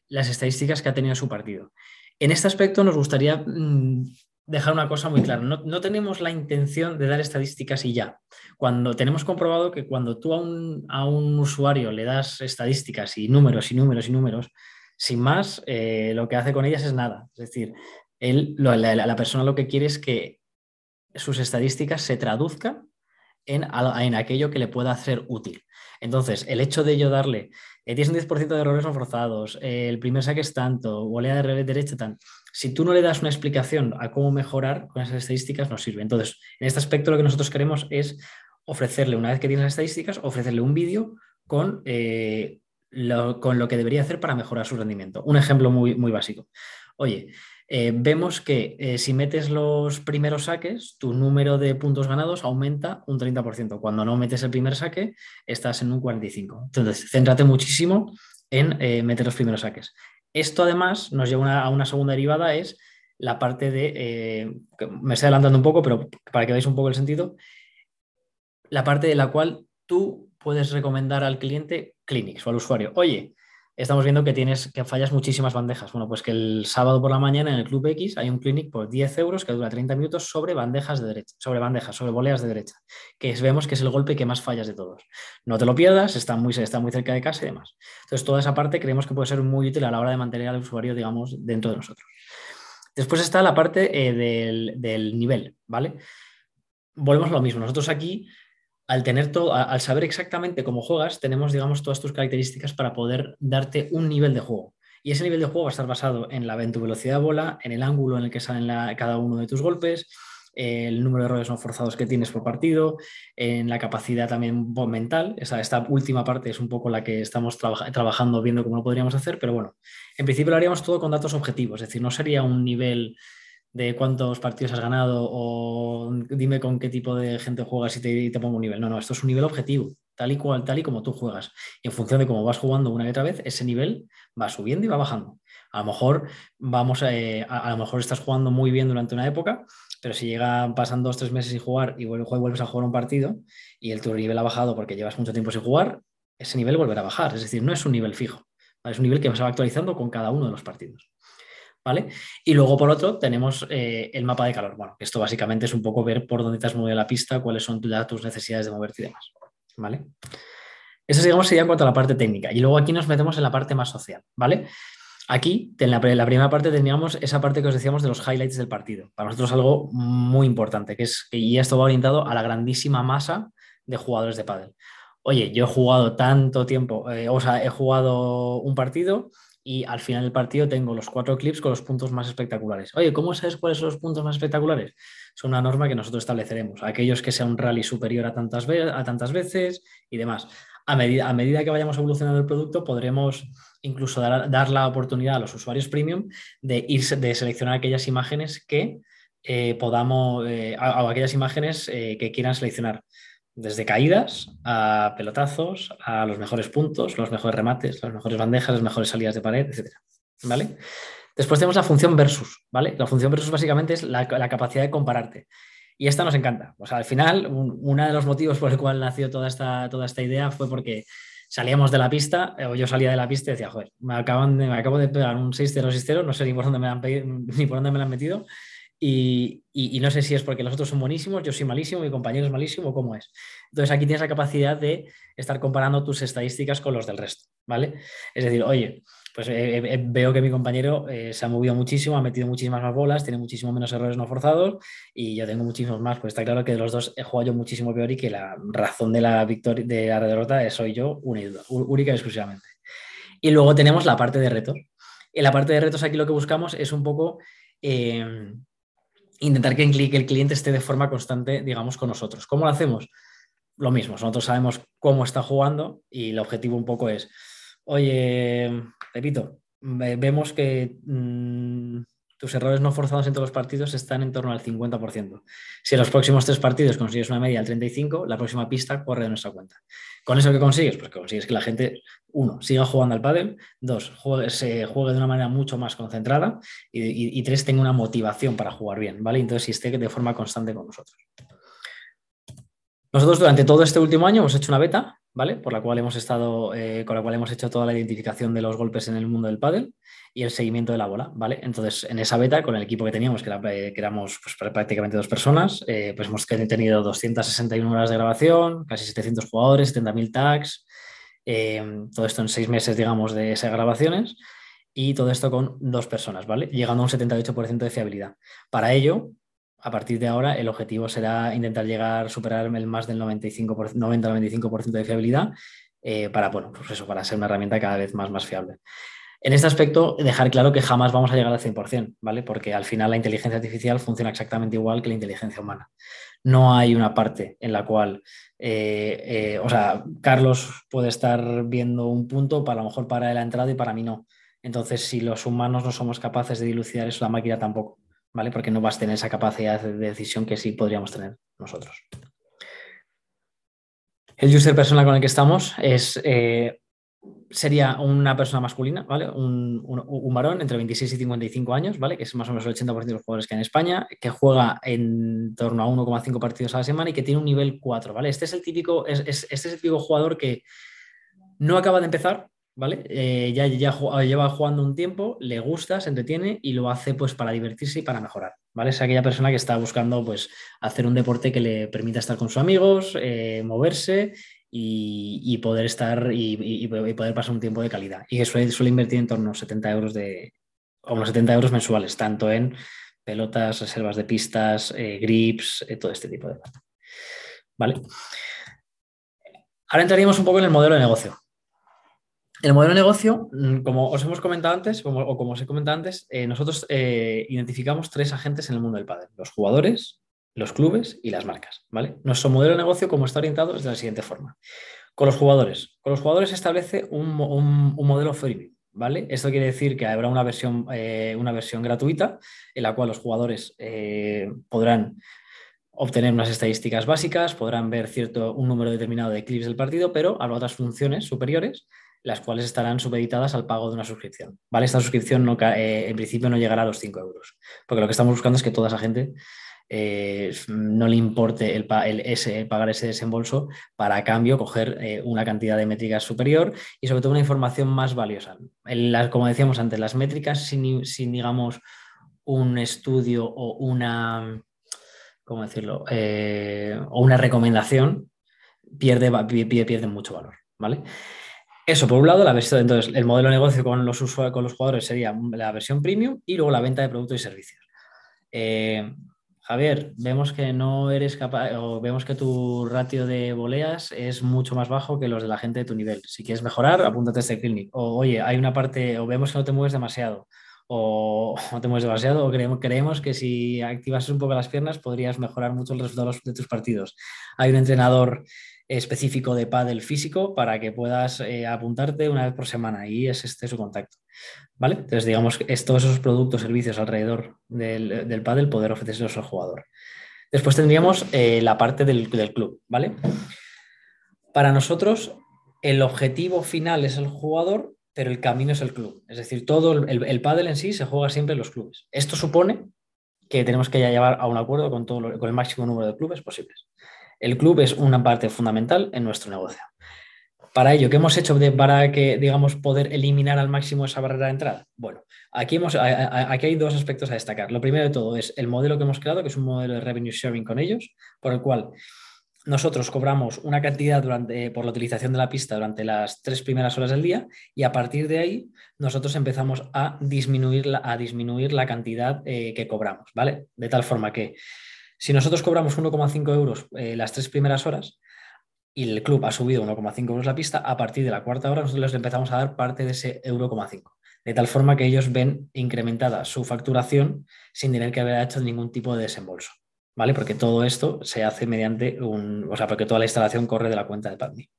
las estadísticas que ha tenido su partido. En este aspecto nos gustaría mm, dejar una cosa muy clara. No, tenemos la intención de dar estadísticas y ya. Cuando tenemos comprobado que cuando tú a un, a un usuario le das estadísticas y números y números y números, sin más, eh, lo que hace con ellas es nada. Es decir, él, la, persona lo que quiere es que sus estadísticas se traduzcan en, aquello que le pueda hacer útil. Entonces, el hecho de yo darle, eh, tienes un 10% de errores no forzados, eh, el primer saque es tanto, volea de revés derecha tanto. Si tú no le das una explicación a cómo mejorar con esas estadísticas, no sirve. Entonces, en este aspecto lo que nosotros queremos es ofrecerle, una vez que tiene las estadísticas, ofrecerle un vídeo con con lo que debería hacer para mejorar su rendimiento. Un ejemplo muy, muy básico. Oye, eh, vemos que eh, si metes los primeros saques, tu número de puntos ganados aumenta un 30%. Cuando no metes el primer saque, estás en un 45%. Entonces, céntrate muchísimo en eh, meter los primeros saques. Esto además nos lleva a una segunda derivada, es la parte de, me estoy adelantando un poco, pero para que veáis un poco el sentido, la parte de la cual tú puedes recomendar al cliente Clinics o al usuario, oye, estamos viendo que tienes que fallas muchísimas bandejas. Bueno, pues que el sábado por la mañana en el Club X hay un clinic por 10 euros que dura 30 minutos sobre bandejas de derecha, sobre bandejas, sobre voleas de derecha, que vemos que es el golpe que más fallas de todos. No te lo pierdas, está muy, está muy cerca de casa y demás. Entonces, toda esa parte creemos que puede ser muy útil a la hora de mantener al usuario, digamos, dentro de nosotros. Después está la parte eh, del, del nivel, ¿vale? Volvemos a lo mismo. Nosotros aquí al tener todo, al saber exactamente cómo juegas, tenemos, digamos, todas tus características para poder darte un nivel de juego. Y ese nivel de juego va a estar basado en, la, tu velocidad de bola, en el ángulo en el que salen cada uno de tus golpes, el número de errores no forzados que tienes por partido, en la capacidad también mental. Esa, esta última parte es un poco la que estamos trabajando, viendo cómo lo podríamos hacer, pero bueno, en principio lo haríamos todo con datos objetivos, es decir, no sería un nivel de cuántos partidos has ganado o dime con qué tipo de gente juegas y te, pongo un nivel. No, no, esto es un nivel objetivo, tal y cual, tal y como tú juegas. Y en función de cómo vas jugando una y otra vez, ese nivel va subiendo y va bajando. A lo mejor vamos eh, a, lo mejor estás jugando muy bien durante una época, pero si llegan, pasan dos, tres meses sin jugar y vuelves a jugar un partido y el tu nivel ha bajado porque llevas mucho tiempo sin jugar, ese nivel volverá a bajar. Es decir, no es un nivel fijo, es un nivel que se va actualizando con cada uno de los partidos. ¿Vale? Y luego, por otro, tenemos eh, el mapa de calor. Bueno, esto básicamente es un poco ver por dónde te has movido la pista, cuáles son tus necesidades de moverte y demás, ¿vale? Eso, digamos, sería en cuanto a la parte técnica. Y luego aquí nos metemos en la parte más social, ¿vale? Aquí, en la, primera parte, teníamos esa parte que os decíamos de los highlights del partido. Para nosotros algo muy importante, que es, y esto va orientado a la grandísima masa de jugadores de pádel. Oye, yo he jugado tanto tiempo, eh, o sea, he jugado un partido y al final del partido tengo los cuatro clips con los puntos más espectaculares. Oye, ¿cómo sabes cuáles son los puntos más espectaculares? Es una norma que nosotros estableceremos. Aquellos que sea un rally superior a tantas, veces y demás. A medida, que vayamos evolucionando el producto, podremos incluso dar, la oportunidad a los usuarios premium de, ir, de seleccionar aquellas imágenes que eh, podamos, eh, o aquellas imágenes eh, que quieran seleccionar desde caídas a pelotazos, a los mejores puntos, los mejores remates, las mejores bandejas, las mejores salidas de pared, etc. ¿Vale? Después tenemos la función versus, ¿vale? La función versus básicamente es la, capacidad de compararte. Y esta nos encanta. O sea, al final, uno de los motivos por el cual nació toda esta, toda esta idea fue porque salíamos de la pista, o yo salía de la pista y decía, joder, me, acaban de, me acabo de pegar un 6-0-6-0, no sé ni por dónde me han, ni por dónde me lo han metido. Y, no sé si es porque los otros son buenísimos, yo soy malísimo, mi compañero es malísimo, ¿cómo es? Entonces aquí tienes la capacidad de estar comparando tus estadísticas con los del resto, ¿vale? Es decir, oye, pues eh, eh, veo que mi compañero eh, se ha movido muchísimo, ha metido muchísimas más bolas, tiene muchísimo menos errores no forzados y yo tengo muchísimos más. Pues está claro que de los dos he jugado yo muchísimo peor y que la razón de la victoria, de la derrota soy yo única y exclusivamente. Y luego tenemos la parte de retos. En la parte de retos aquí lo que buscamos es un poco intentar que el cliente esté de forma constante, digamos, con nosotros. ¿Cómo lo hacemos? Lo mismo, nosotros sabemos cómo está jugando y el objetivo un poco es Oye, repito, vemos que mm, tus errores no forzados en todos los partidos están en torno al 50%. Si en los próximos tres partidos consigues una media del 35%, la próxima pista corre de nuestra cuenta. ¿Con eso qué consigues? Pues que consigues que la gente, uno, siga jugando al pádel, dos, se juegue de una manera mucho más concentrada y, y tres, tenga una motivación para jugar bien, ¿vale? Entonces, si esté de forma constante con nosotros. Nosotros durante todo este último año hemos hecho una beta ¿vale? Por la cual hemos estado, eh, con la cual hemos hecho toda la identificación de los golpes en el mundo del pádel y el seguimiento de la bola, ¿vale? Entonces, en esa beta, con el equipo que teníamos, que, eh, éramos pues, prácticamente dos personas, eh, pues hemos tenido 261 horas de grabación, casi 700 jugadores, 70.000 tags, todo esto en seis meses, digamos, de esas grabaciones y todo esto con dos personas, ¿vale? Llegando a un 78% de fiabilidad. Para ello, a partir de ahora el objetivo será intentar llegar superar el más del 90-95% de fiabilidad eh, para, bueno, pues eso, para ser una herramienta cada vez más, más fiable. En este aspecto, dejar claro que jamás vamos a llegar al 100%, ¿vale? Porque al final la inteligencia artificial funciona exactamente igual que la inteligencia humana. No hay una parte en la cual, eh, eh, o sea, Carlos puede estar viendo un punto, para lo mejor para la entrada y para mí no. Entonces, si los humanos no somos capaces de dilucidar eso, la máquina tampoco. ¿Vale? Porque no vas a tener esa capacidad de decisión que sí podríamos tener nosotros. El user persona con el que estamos es, eh, sería una persona masculina, ¿vale? Un, varón entre 26 y 55 años, ¿vale? Que es más o menos el 80% de los jugadores que hay en España, que juega en torno a 1,5 partidos a la semana y que tiene un nivel 4, ¿vale? Este es el típico, este es el típico jugador que no acaba de empezar, ¿vale? Eh, ya, lleva jugando un tiempo, le gusta, se entretiene y lo hace pues para divertirse y para mejorar, ¿vale? Es aquella persona que está buscando pues hacer un deporte que le permita estar con sus amigos, eh, moverse y, poder estar y, poder pasar un tiempo de calidad. Y que suele, invertir en torno a 70 euros de, unos 70 euros mensuales, tanto en pelotas, reservas de pistas, eh, grips, todo este tipo de cosas. ¿Vale? Ahora entraríamos un poco en el modelo de negocio. El modelo de negocio, mm, como os hemos comentado antes, o como os he comentado antes, eh, nosotros eh, identificamos tres agentes en el mundo del pádel: los jugadores, los clubes y las marcas. Nuestro modelo de negocio, como está orientado, es de la siguiente forma. Con los jugadores. Con los jugadores se establece un, modelo freemium. ¿Vale? Esto quiere decir que habrá una versión, eh, una versión gratuita en la cual los jugadores podrán obtener unas estadísticas básicas, podrán ver cierto, un número determinado de clips del partido, pero habrá otras funciones superiores las cuales estarán supeditadas al pago de una suscripción. ¿vale? Esta suscripción eh, en principio no llegará a los 5 euros, porque lo que estamos buscando es que toda esa gente eh, no le importe el, ese, pagar ese desembolso para a cambio coger eh, una cantidad de métricas superior y sobre todo una información más valiosa. como decíamos antes, las métricas sin, digamos, un estudio o una, ¿cómo decirlo? o una recomendación, pierde, pierde mucho valor. ¿vale? Eso, por un lado, la versión, entonces, el modelo de negocio con los, con los jugadores sería la versión premium y luego la venta de productos y servicios. Eh, Javier, vemos que no eres capaz, o vemos que tu ratio de voleas es mucho más bajo que los de la gente de tu nivel. Si quieres mejorar, apúntate a este clinic. O oye, hay una parte, o vemos que no te mueves demasiado, o (laughs) no te mueves demasiado, o creemos, creemos que si activas un poco las piernas podrías mejorar mucho el resultado de tus partidos. Hay un entrenador específico de pádel físico para que puedas eh, apuntarte una vez por semana y es este su contacto. ¿Vale? Entonces, digamos, que todos esos productos, servicios alrededor del, del pádel, poder ofrecerlos al jugador. Después tendríamos eh, la parte del, club, ¿vale? Para nosotros, el objetivo final es el jugador, pero el camino es el club. Es decir, todo el, el pádel en sí se juega siempre en los clubes. Esto supone que tenemos que ya llevar a un acuerdo con, todo con el máximo número de clubes posibles. El club es una parte fundamental en nuestro negocio. Para ello, ¿qué hemos hecho para que, digamos, poder eliminar al máximo esa barrera de entrada? Bueno, aquí, hemos, aquí hay dos aspectos a destacar. Lo primero de todo es el modelo que hemos creado, que es un modelo de revenue sharing con ellos, por el cual nosotros cobramos una cantidad durante, por la utilización de la pista durante las tres primeras horas del día y a partir de ahí nosotros empezamos a disminuir la, a disminuir la cantidad eh, que cobramos, ¿vale? De tal forma que si nosotros cobramos 1,5 euros eh, las tres primeras horas y el club ha subido 1,5 euros la pista, a partir de la cuarta hora nosotros les empezamos a dar parte de ese euro, de tal forma que ellos ven incrementada su facturación sin tener que haber hecho ningún tipo de desembolso. ¿Vale? Porque todo esto se hace mediante un, o sea, porque toda la instalación corre de la cuenta de PadMe.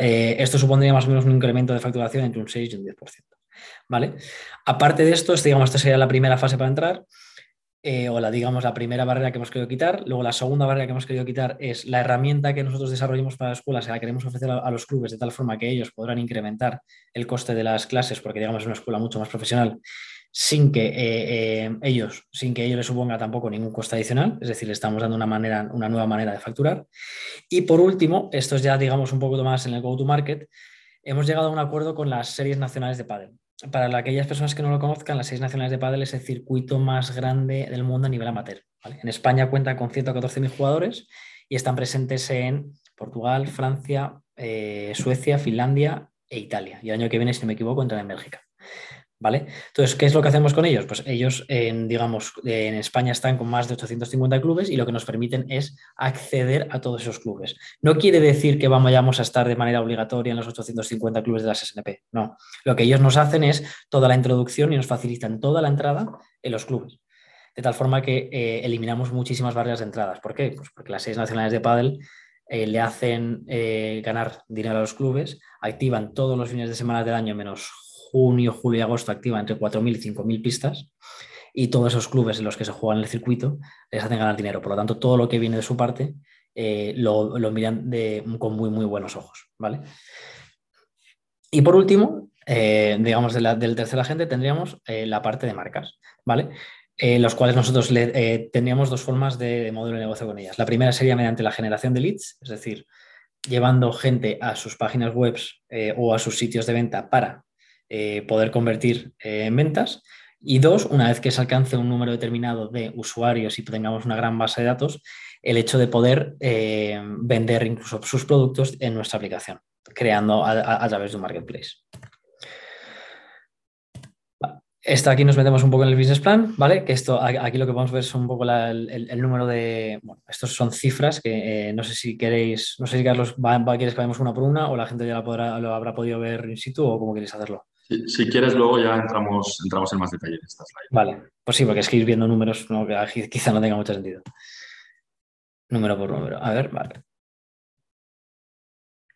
Eh, esto supondría más o menos un incremento de facturación entre un 6 y un 10%. ¿Vale? Aparte de esto, este, digamos, esta sería la primera fase para entrar. Eh, o la, digamos, la primera barrera que hemos querido quitar. Luego, la segunda barrera que hemos querido quitar es la herramienta que nosotros desarrollamos para la escuela, se la queremos ofrecer a, los clubes de tal forma que ellos podrán incrementar el coste de las clases, porque digamos es una escuela mucho más profesional, sin que eh, eh, ellos, sin que ello les suponga tampoco ningún coste adicional, es decir, le estamos dando una manera, una nueva manera de facturar. Y por último, esto es ya, digamos, un poco más en el go-to-market, hemos llegado a un acuerdo con las series nacionales de pádel para aquellas personas que no lo conozcan, las seis nacionales de pádel es el circuito más grande del mundo a nivel amateur. En España cuenta con 114.000 jugadores y están presentes en Portugal, Francia, eh, Suecia, Finlandia e Italia. Y el año que viene, si no me equivoco, entran en Bélgica. ¿Vale? Entonces, ¿qué es lo que hacemos con ellos? Pues ellos, digamos, en España están con más de 850 clubes y lo que nos permiten es acceder a todos esos clubes. No quiere decir que vayamos a estar de manera obligatoria en los 850 clubes de las SNP, no. Lo que ellos nos hacen es toda la introducción y nos facilitan toda la entrada en los clubes. De tal forma que eh, eliminamos muchísimas barreras de entradas. ¿Por qué? Pues porque las seis nacionales de pádel eh, le hacen eh, ganar dinero a los clubes, activan todos los fines de semana del año menos junio, julio y agosto activa entre 4.000 y 5.000 pistas y todos esos clubes en los que se juegan el circuito les hacen ganar dinero. Por lo tanto, todo lo que viene de su parte eh, lo, miran con muy, muy buenos ojos. ¿vale? Y por último, eh, digamos, del tercer agente tendríamos eh, la parte de marcas, ¿vale? los cuales nosotros tendríamos dos formas de, modelo de negocio con ellas. La primera sería mediante la generación de leads, es decir, llevando gente a sus páginas web o a sus sitios de venta para eh, poder convertir eh, en ventas. Y dos, una vez que se alcance un número determinado de usuarios y tengamos una gran base de datos, el hecho de poder eh, vender incluso sus productos en nuestra aplicación, creando a, través de un marketplace. Esto aquí nos metemos un poco en el business plan, ¿vale? Que esto aquí lo que a ver es un poco el, número de. Bueno, estos son cifras que no sé si queréis, no sé si Carlos va, quieres que vayamos una por una o la gente ya podrá, lo habrá podido ver in situ o cómo queréis hacerlo. Si, quieres, luego ya entramos, entramos en más detalle en esta slide. Vale, pues sí, porque es que ir viendo números quizá no tenga mucho sentido. Número por número. A ver, vale.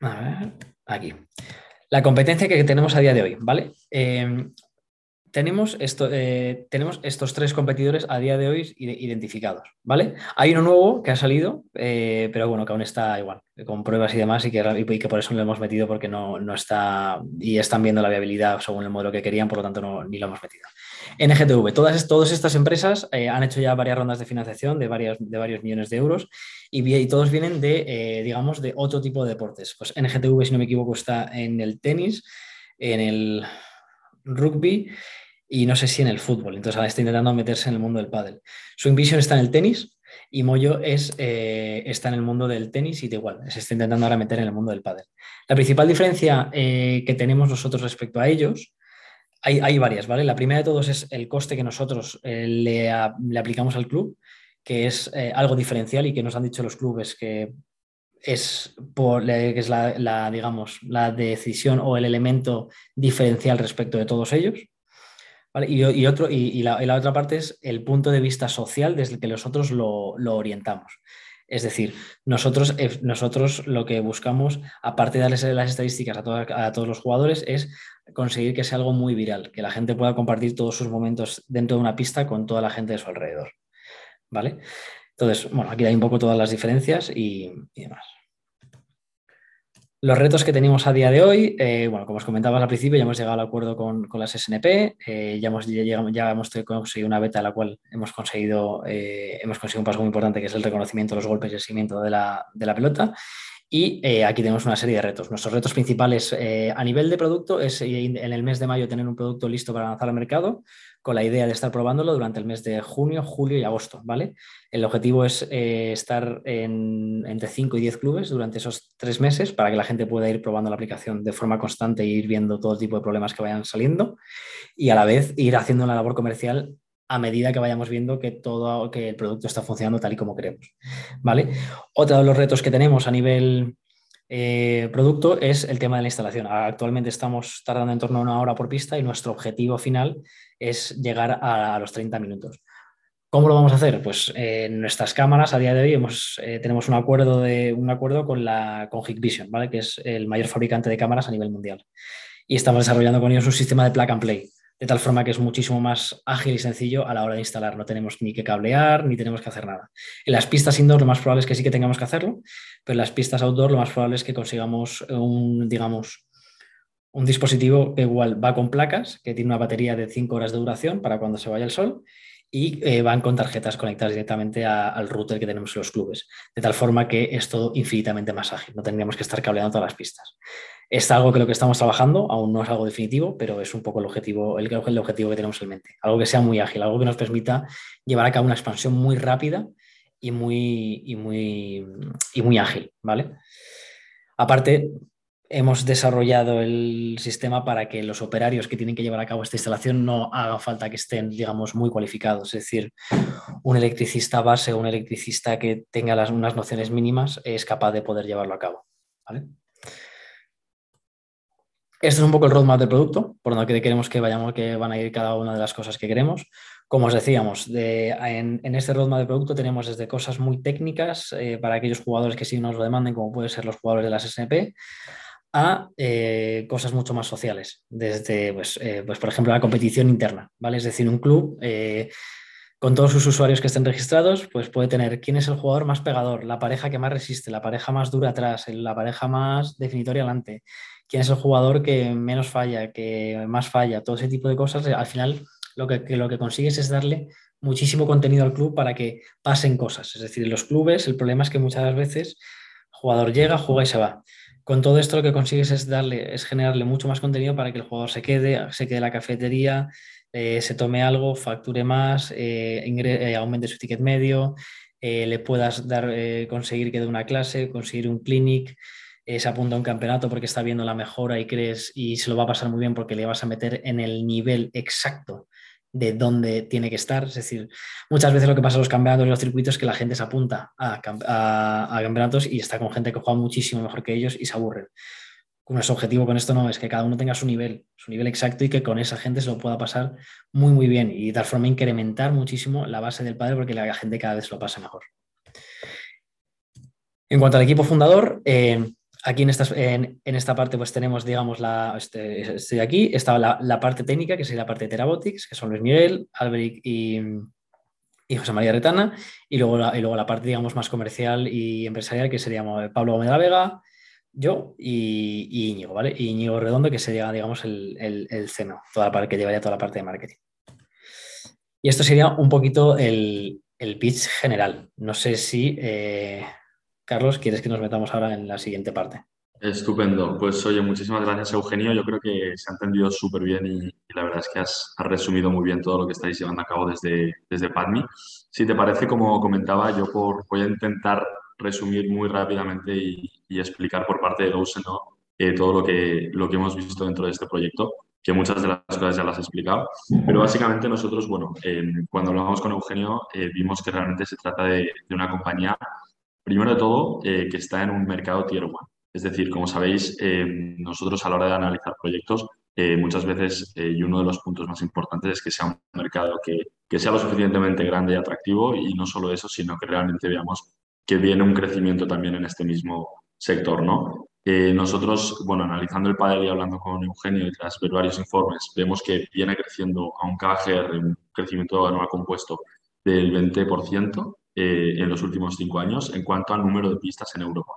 A ver, aquí. La competencia que tenemos a día de hoy, ¿vale? Eh, tenemos, esto, eh, tenemos estos tres competidores a día de hoy identificados, ¿vale? Hay uno nuevo que ha salido, eh, pero bueno, que aún está igual, con pruebas y demás, y que, por eso lo hemos metido porque no, está, y están viendo la viabilidad según el modelo que querían, por lo tanto no, ni lo hemos metido. NGTV, todas, todas estas empresas eh, han hecho ya varias rondas de financiación de, varias, de varios millones de euros y, y todos vienen de, digamos, de otro tipo de deportes. Pues NGTV, si no me equivoco, está en el tenis, en el rugby y no sé si en el fútbol. Entonces ahora está intentando meterse en el mundo del pádel. Swing Vision está en el tenis y Moyo es, eh, está en el mundo del tenis y de igual, se está intentando ahora meter en el mundo del pádel. La principal diferencia eh, que tenemos nosotros respecto a ellos, hay, varias, ¿vale? La primera de todos es el coste que nosotros eh, le, aplicamos al club, que es algo diferencial y que nos han dicho los clubes que es, por, que es la, digamos, la decisión o el elemento diferencial respecto de todos ellos. Y, otro, y, la, otra parte es el punto de vista social desde el que nosotros lo, orientamos. Es decir, nosotros, eh, nosotros lo que buscamos, aparte de darles las estadísticas a, a todos los jugadores, es conseguir que sea algo muy viral, que la gente pueda compartir todos sus momentos dentro de una pista con toda la gente de su alrededor. ¿Vale? Entonces, bueno, aquí hay un poco todas las diferencias y demás. Los retos que tenemos a día de hoy, eh, bueno, como os comentaba al principio, ya hemos llegado al acuerdo con, las SNP, eh, ya, hemos, ya, hemos conseguido una beta en la cual hemos conseguido, eh, hemos conseguido un paso muy importante que es el reconocimiento de los golpes y el seguimiento de la, pelota. Y aquí tenemos una serie de retos. Nuestros retos principales a nivel de producto es en el mes de mayo tener un producto listo para lanzar al mercado con la idea de estar probándolo durante el mes de junio, julio y agosto. ¿vale? El objetivo es estar en, entre 5 y 10 clubes durante esos tres meses para que la gente pueda ir probando la aplicación de forma constante e ir viendo todo tipo de problemas que vayan saliendo y a la vez ir haciendo una labor comercial a medida que vayamos viendo que todo que el producto está funcionando tal y como queremos. ¿vale? Otro de los retos que tenemos a nivel eh, producto es el tema de la instalación. Actualmente estamos tardando en torno a una hora por pista y nuestro objetivo final es llegar a, los 30 minutos. ¿Cómo lo vamos a hacer? Pues eh, nuestras cámaras a día de hoy hemos, eh, tenemos un acuerdo, de, un acuerdo con, la, con Hikvision, ¿vale? que es el mayor fabricante de cámaras a nivel mundial. Y estamos desarrollando con ellos un sistema de plug and play de tal forma que es muchísimo más ágil y sencillo a la hora de instalar. No tenemos ni que cablear ni tenemos que hacer nada. En las pistas indoor lo más probable es que sí que tengamos que hacerlo, pero en las pistas outdoor lo más probable es que consigamos un, digamos, un dispositivo que igual va con placas, que tiene una batería de 5 horas de duración para cuando se vaya el sol y eh, van con tarjetas conectadas directamente al router que tenemos en los clubes, de tal forma que es todo infinitamente más ágil. No tendríamos que estar cableando todas las pistas. Es algo que lo que estamos trabajando, aún no es algo definitivo, pero es un poco el objetivo, el, el objetivo que tenemos en mente. Algo que sea muy ágil, algo que nos permita llevar a cabo una expansión muy rápida y muy, y muy, y muy ágil, ¿vale? Aparte, hemos desarrollado el sistema para que los operarios que tienen que llevar a cabo esta instalación no haga falta que estén, digamos, muy cualificados. Es decir, un electricista base o un electricista que tenga las, unas nociones mínimas es capaz de poder llevarlo a cabo. ¿vale? Este es un poco el roadmap del producto, por donde queremos que vayamos, que van a ir cada una de las cosas que queremos. Como os decíamos, en, este roadmap de producto tenemos desde cosas muy técnicas eh, para aquellos jugadores que sí nos lo demanden, como pueden ser los jugadores de las SNP, a eh, cosas mucho más sociales, desde, pues, eh, pues, por ejemplo, la competición interna, ¿vale? Es decir, un club con todos sus usuarios que estén registrados, pues puede tener quién es el jugador más pegador, la pareja que más resiste, la pareja más dura atrás, la pareja más definitoria adelante, quién es el jugador que menos falla, que más falla, todo ese tipo de cosas, al final lo que, lo que consigues es darle muchísimo contenido al club para que pasen cosas. Es decir, en los clubes el problema es que muchas veces el jugador llega, juega y se va. Con todo esto lo que consigues es darle, es generarle mucho más contenido para que el jugador se quede, se quede en la cafetería, eh, se tome algo, facture más, eh, eh, aumente su ticket medio, le puedas dar, conseguir que dé una clase, conseguir un clinic, eh, se apunta a un campeonato porque está viendo la mejora y crees y se lo va a pasar muy bien porque le vas a meter en el nivel exacto de dónde tiene que estar. Es decir, muchas veces lo que pasa en los campeonatos y los circuitos es que la gente se apunta a, campeonatos y está con gente que juega muchísimo mejor que ellos y se aburren. Nuestro objetivo con esto no es que cada uno tenga su nivel, su nivel exacto y que con esa gente se lo pueda pasar muy, muy bien y de tal forma incrementar muchísimo la base del padre porque la gente cada vez lo pasa mejor. En cuanto al equipo fundador, eh, Aquí en esta, en, esta parte pues tenemos, digamos, la, este, estoy aquí, está la, parte técnica, que sería la parte de Terabotics, que son Luis Miguel, Alberic y, José María Retana, y luego, la, y luego la parte, digamos, más comercial y empresarial, que seríamos Pablo Gómez de la Vega, yo y, y, Íñigo, ¿vale? Y Íñigo Redondo, que sería, digamos, el, el, el CMO, toda la que llevaría toda la parte de marketing. Y esto sería un poquito el, pitch general. No sé si... Eh, Carlos, ¿quieres que nos metamos ahora en la siguiente parte? Estupendo. Pues oye, muchísimas gracias Eugenio. Yo creo que se ha entendido súper bien y, la verdad es que has, resumido muy bien todo lo que estáis llevando a cabo desde, desde PADMI. Si te parece, como comentaba, yo por, voy a intentar resumir muy rápidamente y, explicar por parte de Dawson eh, todo lo que, lo que hemos visto dentro de este proyecto, que muchas de las cosas ya las he explicado. Pero básicamente nosotros, bueno, eh, cuando hablamos con Eugenio, eh, vimos que realmente se trata de, de una compañía Primero de todo, eh, que está en un mercado tier one. Es decir, como sabéis, eh, nosotros a la hora de analizar proyectos, eh, muchas veces, y uno de los puntos más importantes es que sea un mercado que, que, sea lo suficientemente grande y atractivo, y no solo eso, sino que realmente veamos que viene un crecimiento también en este mismo sector, ¿no? nosotros, bueno, analizando el padre y hablando con Eugenio y tras ver varios informes, vemos que viene creciendo a un KGR, un crecimiento anual compuesto del 20%, eh, en los últimos cinco años en cuanto al número de pistas en Europa.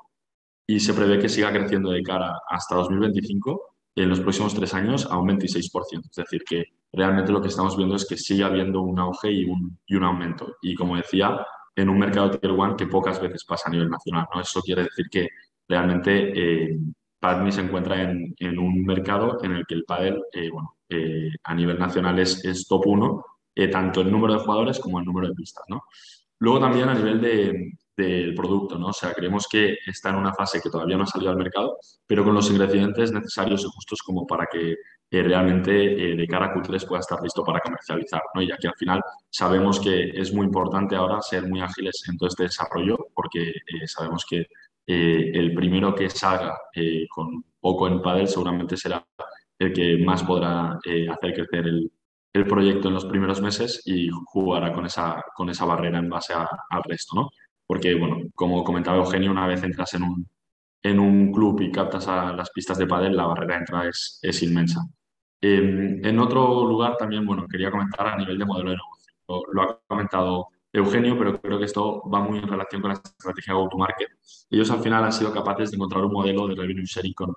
Y se prevé que siga creciendo de cara hasta 2025, en los próximos tres años, a un 26%. Es decir, que realmente lo que estamos viendo es que sigue habiendo un auge y un, y un aumento. Y como decía, en un mercado tier one que pocas veces pasa a nivel nacional. ¿no? Eso quiere decir que realmente eh, Padmi se encuentra en, un mercado en el que el pádel, eh, bueno, eh, a nivel nacional es, es top 1, tanto el número de jugadores como el número de pistas, ¿no? Luego también a nivel de, del producto, ¿no? O sea, creemos que está en una fase que todavía no ha salido al mercado, pero con los ingredientes necesarios y justos como para que realmente de cara a Q3 pueda estar listo para comercializar, ¿no? Y aquí al final sabemos que es muy importante ahora ser muy ágiles en todo este desarrollo porque sabemos que eh, el primero que salga eh, con poco en Padel seguramente será el que más podrá eh, hacer crecer el, el, proyecto en los primeros meses y jugará con esa, con esa barrera en base al resto, ¿no? Porque, bueno, como comentaba Eugenio, una vez entras en un, en un club y captas a las pistas de Padel, la barrera de entrada es, es inmensa. en otro lugar también, bueno, quería comentar a nivel de modelo de negocio. lo ha comentado Eugenio, pero creo que esto va muy en relación con la estrategia go-to-market. Ellos al final han sido capaces de encontrar un modelo de revenue sharing con,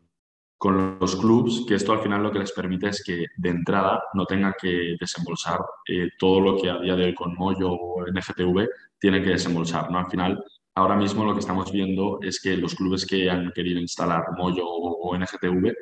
con los clubs, que esto al final lo que les permite es que de entrada no tengan que desembolsar eh, todo lo que a día de hoy con Moyo o NGTV tienen que desembolsar. ¿no? Al final, ahora mismo lo que estamos viendo es que los clubes que han querido instalar Moyo o, NGTV,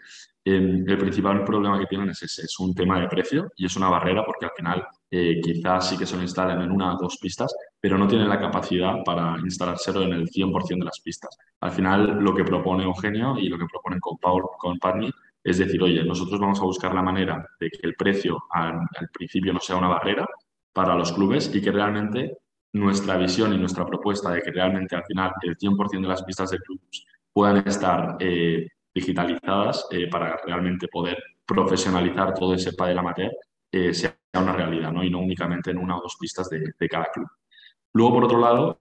eh, el principal problema que tienen es ese, es un tema de precio y es una barrera porque al final eh, quizás sí que se lo instalen en una o dos pistas, pero no tienen la capacidad para instalárselo en el 100% de las pistas. Al final, lo que propone Eugenio y lo que proponen con, Power, con Padme es decir, oye, nosotros vamos a buscar la manera de que el precio al, principio no sea una barrera para los clubes y que realmente nuestra visión y nuestra propuesta de que realmente al final el 100% de las pistas de clubes puedan estar eh, digitalizadas eh, para realmente poder profesionalizar todo ese padel amateur eh, sea una realidad, ¿no? Y no únicamente en una o dos pistas de, cada club. Luego, por otro lado,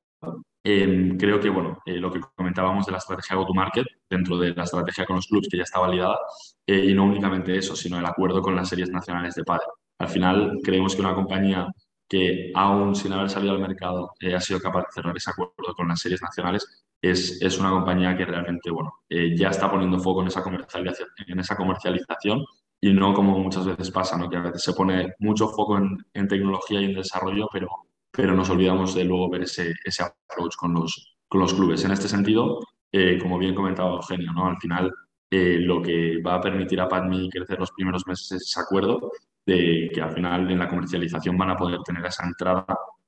em, creo que, bueno, eh, lo que comentábamos de la estrategia go-to-market, dentro de la estrategia con los clubs que ya está validada, eh, y no únicamente eso, sino el acuerdo con las series nacionales de padre. Al final, creemos que una compañía que aún sin haber salido al mercado ha sido capaz de cerrar ese acuerdo con las series nacionales, es, es una compañía que realmente bueno, ya está poniendo foco en esa comercialización, en esa comercialización y no como muchas veces pasa, ¿no? que a veces se pone mucho foco en, en tecnología y en desarrollo, pero, pero nos olvidamos de luego ver ese, ese approach con los, con los clubes. En este sentido, eh, como bien comentaba Eugenio, ¿no? al final lo que va a permitir a PadMe crecer los primeros meses es ese acuerdo de que al final en la comercialización van a poder tener esa entrada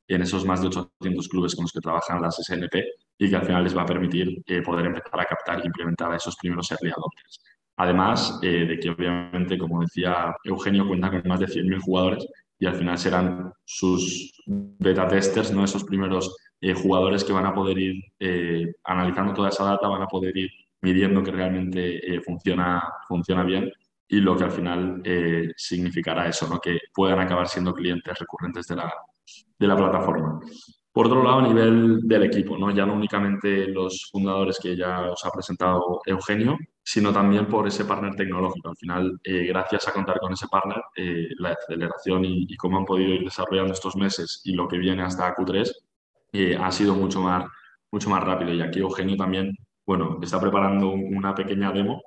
en esos más de 800 clubes con los que trabajan las SNP y que al final les va a permitir eh, poder empezar a captar e implementar a esos primeros early adopters. Además eh, de que obviamente, como decía Eugenio, cuenta con más de 100.000 jugadores y al final serán sus beta testers, ¿no? esos primeros eh, jugadores que van a poder ir analizando toda esa data, van a poder ir midiendo que realmente funciona, funciona bien y lo que al final significará eso, ¿no? que puedan acabar siendo clientes recurrentes de la, de la plataforma. Por otro lado, a nivel del equipo, ¿no? ya no únicamente los fundadores que ya os ha presentado Eugenio, sino también por ese partner tecnológico. Al final, eh, gracias a contar con ese partner, eh, la aceleración y, cómo han podido ir desarrollando estos meses y lo que viene hasta Q3 eh, ha sido mucho más, mucho más rápido. Y aquí Eugenio también, bueno, está preparando una pequeña demo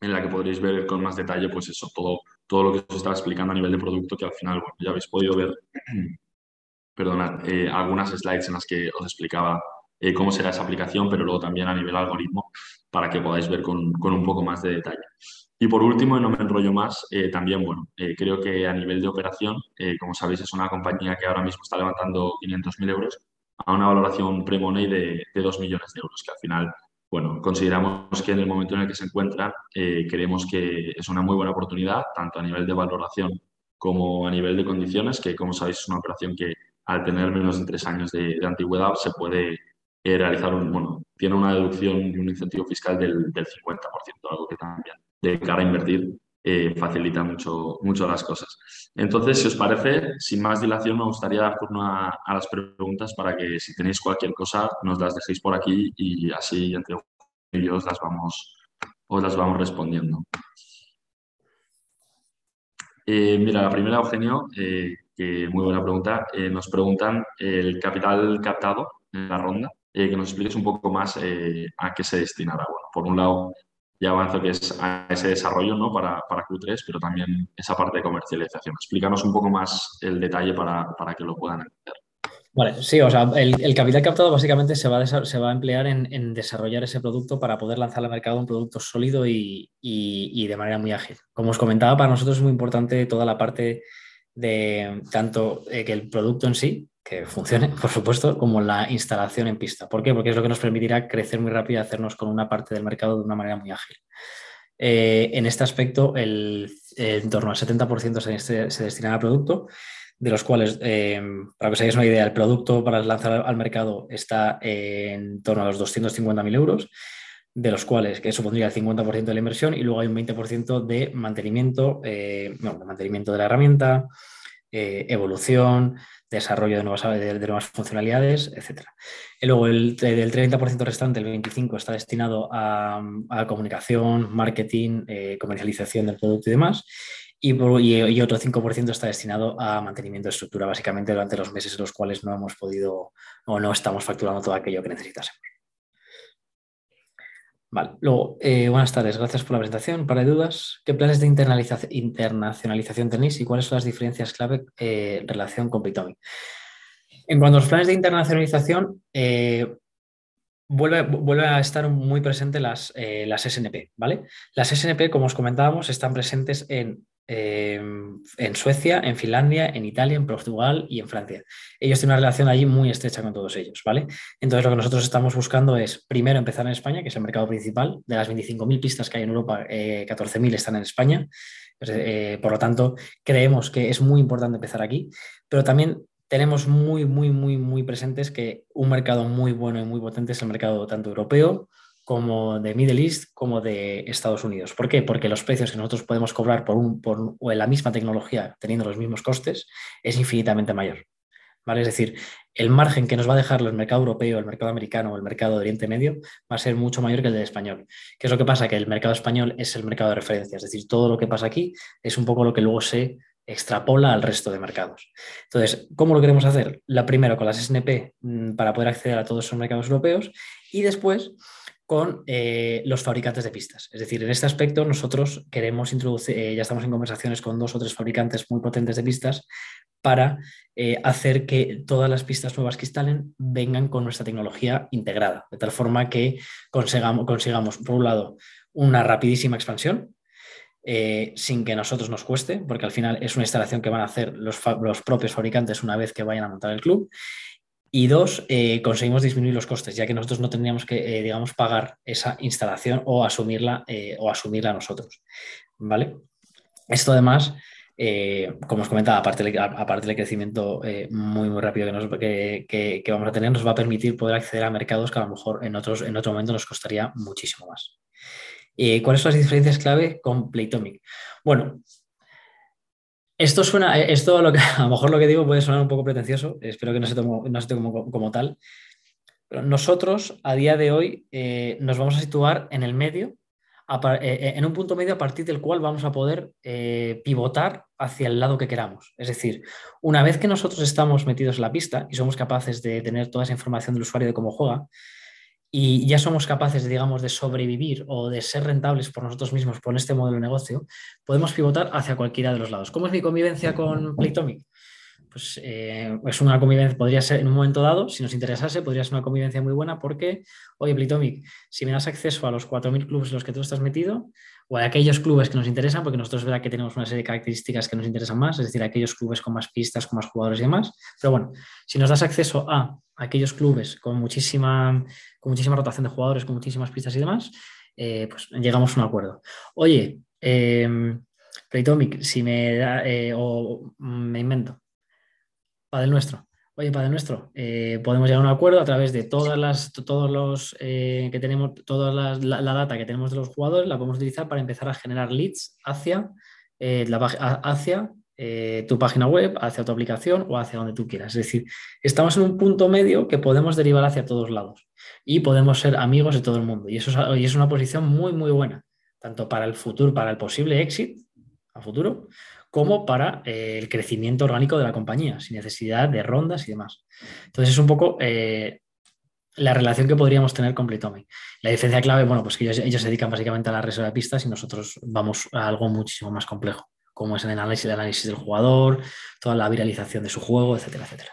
en la que podréis ver con más detalle, pues eso, todo, todo lo que os estaba explicando a nivel de producto, que al final, bueno, ya habéis podido ver (clears throat) perdonad, eh, algunas slides en las que os explicaba eh, cómo será esa aplicación, pero luego también a nivel algoritmo para que podáis ver con, un poco más de detalle. Y por último, y no me enrollo más, eh, también, bueno, creo que a nivel de operación, como sabéis, es una compañía que ahora mismo está levantando 500.000 euros a una valoración pre-money de, de 2 millones de euros, que al final, bueno, consideramos que en el momento en el que se encuentra, creemos que es una muy buena oportunidad, tanto a nivel de valoración como a nivel de condiciones, que como sabéis es una operación que al tener menos de tres años de, antigüedad, se puede eh, realizar un, bueno, tiene una deducción y un incentivo fiscal del, del 50%, algo que también de cara a invertir eh, facilita mucho, mucho las cosas. Entonces, si os parece, sin más dilación, me gustaría dar turno a, las preguntas para que si tenéis cualquier cosa nos las dejéis por aquí y así entre ellos las vamos, os las vamos respondiendo. Eh, mira, la primera, Eugenio, que muy buena pregunta. Eh, nos preguntan el capital captado en la ronda, eh, que nos expliques un poco más eh, a qué se destinará. Bueno, por un lado, ya avanzo que es a ese desarrollo ¿no? para, para Q3, pero también esa parte de comercialización. Explícanos un poco más el detalle para, para que lo puedan entender. Vale, sí, o sea, el, capital captado básicamente se va a, se va a emplear en, desarrollar ese producto para poder lanzar al mercado un producto sólido y, de manera muy ágil. Como os comentaba, para nosotros es muy importante toda la parte de tanto eh, que el producto en sí, que funcione, (laughs) por supuesto, como la instalación en pista. ¿Por qué? Porque es lo que nos permitirá crecer muy rápido y hacernos con una parte del mercado de una manera muy ágil. Eh, en este aspecto, el, en torno al 70% se, se destina al producto de los cuales, eh, para que os hagáis una idea, el producto para lanzar al mercado está en torno a los 250.000 euros, de los cuales que supondría el 50% de la inversión y luego hay un 20% de mantenimiento, eh, de mantenimiento de la herramienta, evolución, desarrollo de nuevas, de, nuevas funcionalidades, etc. Y luego el, del 30% restante, el 25% está destinado a, a comunicación, marketing, comercialización del producto y demás y, otro 5% está destinado a mantenimiento de estructura, básicamente durante los meses en los cuales no hemos podido o no estamos facturando todo aquello que necesitásemos. Vale, luego, eh, buenas tardes, gracias por la presentación. Para dudas, ¿qué planes de internacionalización tenéis y cuáles son las diferencias clave eh, en relación con Pitomic? En cuanto a los planes de internacionalización, eh, Vuelve, a estar muy presente las, las SNP, ¿vale? Las SNP, como os comentábamos, están presentes en Em, en Suecia, en Finlandia, en Italia, en Portugal y en Francia. Ellos tienen una relación allí muy estrecha con todos ellos, ¿vale? Entonces lo que nosotros estamos buscando es primero empezar en España, que es el mercado principal. De las 25.000 pistas que hay en Europa, 14.000 eh, están en España. Pues, eh, por lo tanto, creemos que es muy importante empezar aquí, pero también tenemos muy, muy, muy, muy presentes que un mercado muy bueno y muy potente es el mercado tanto europeo como de Middle East como de Estados Unidos. ¿Por qué? Porque los precios que nosotros podemos cobrar por, un, por la misma tecnología teniendo los mismos costes es infinitamente mayor. ¿Vale? Es decir, el margen que nos va a dejar el mercado europeo, el mercado americano o el mercado de Oriente Medio va a ser mucho mayor que el del español. ¿Qué es lo que pasa? Que el mercado español es el mercado de referencia, es decir, todo lo que pasa aquí es un poco lo que luego se extrapola al resto de mercados. Entonces, ¿cómo lo queremos hacer? La primero con las SNP mm, para poder acceder a todos esos mercados europeos y después con eh, los fabricantes de pistas. Es decir, en este aspecto nosotros queremos introducir, eh, ya estamos en conversaciones con dos o tres fabricantes muy potentes de pistas para eh, hacer que todas las pistas nuevas que instalen vengan con nuestra tecnología integrada, de tal forma que consigamos, por un lado, una rapidísima expansión, sin que nosotros nos cueste, porque al final es una instalación que van a hacer los, propios fabricantes una vez que vayan a montar el club. Y dos, eh, conseguimos disminuir los costes, ya que nosotros no tendríamos que, eh, digamos, pagar esa instalación o asumirla, eh, o asumirla nosotros. ¿Vale? Esto además, como os comentaba, aparte, aparte del crecimiento muy, muy rápido que, que, vamos a tener, nos va a permitir poder acceder a mercados que a lo mejor en, otros, en otro momento nos costaría muchísimo más. ¿Cuáles son las diferencias clave con Playtomic? Bueno, esto suena, eh, esto lo que, (laughs) a lo mejor lo que digo puede sonar un poco pretencioso, espero que no se tome, no como, tal. Pero nosotros a día de hoy eh, nos vamos a situar en el medio, eh, en un punto medio a partir del cual vamos a poder pivotar hacia el lado que queramos. Es decir, una vez que nosotros estamos metidos en la pista y somos capaces de tener toda esa información del usuario de cómo juega, y ya somos capaces, digamos, de sobrevivir o de ser rentables por nosotros mismos con este modelo de negocio, podemos pivotar hacia cualquiera de los lados. ¿Cómo es mi convivencia con Playtomic? Pues eh, es una convivencia, podría ser en un momento dado, si nos interesase, podría ser una convivencia muy buena porque, oye, Playtomic, si me das acceso a los 4.000 clubes en los que tú estás metido, o a aquellos clubes que nos interesan, porque nosotros verá que tenemos una serie de características que nos interesan más, es decir, aquellos clubes con más pistas, con más jugadores y demás. Pero bueno, si nos das acceso a aquellos clubes con muchísima, con muchísima rotación de jugadores, con muchísimas pistas y demás, eh, pues llegamos a un acuerdo. Oye, eh, Playtomic, si me da, eh, o me invento, para el nuestro. Oye, para el nuestro, eh, podemos llegar a un acuerdo a través de todas las, todos los que tenemos, toda la, data que tenemos de los jugadores, la podemos utilizar para empezar a generar leads hacia, la, hacia eh, tu página web, hacia tu aplicación o hacia donde tú quieras. Es decir, estamos en un punto medio que podemos derivar hacia todos lados y podemos ser amigos de todo el mundo. Y eso es, y es una posición muy, muy buena, tanto para el futuro, para el posible éxito a futuro, como para eh, el crecimiento orgánico de la compañía, sin necesidad de rondas y demás. Entonces es un poco eh, la relación que podríamos tener con Playtomic. La diferencia clave, bueno, pues que ellos, ellos, se dedican básicamente a la reserva de pistas y nosotros vamos a algo muchísimo más complejo como es el análisis, el análisis del jugador, toda la viralización de su juego, etcétera, etcétera.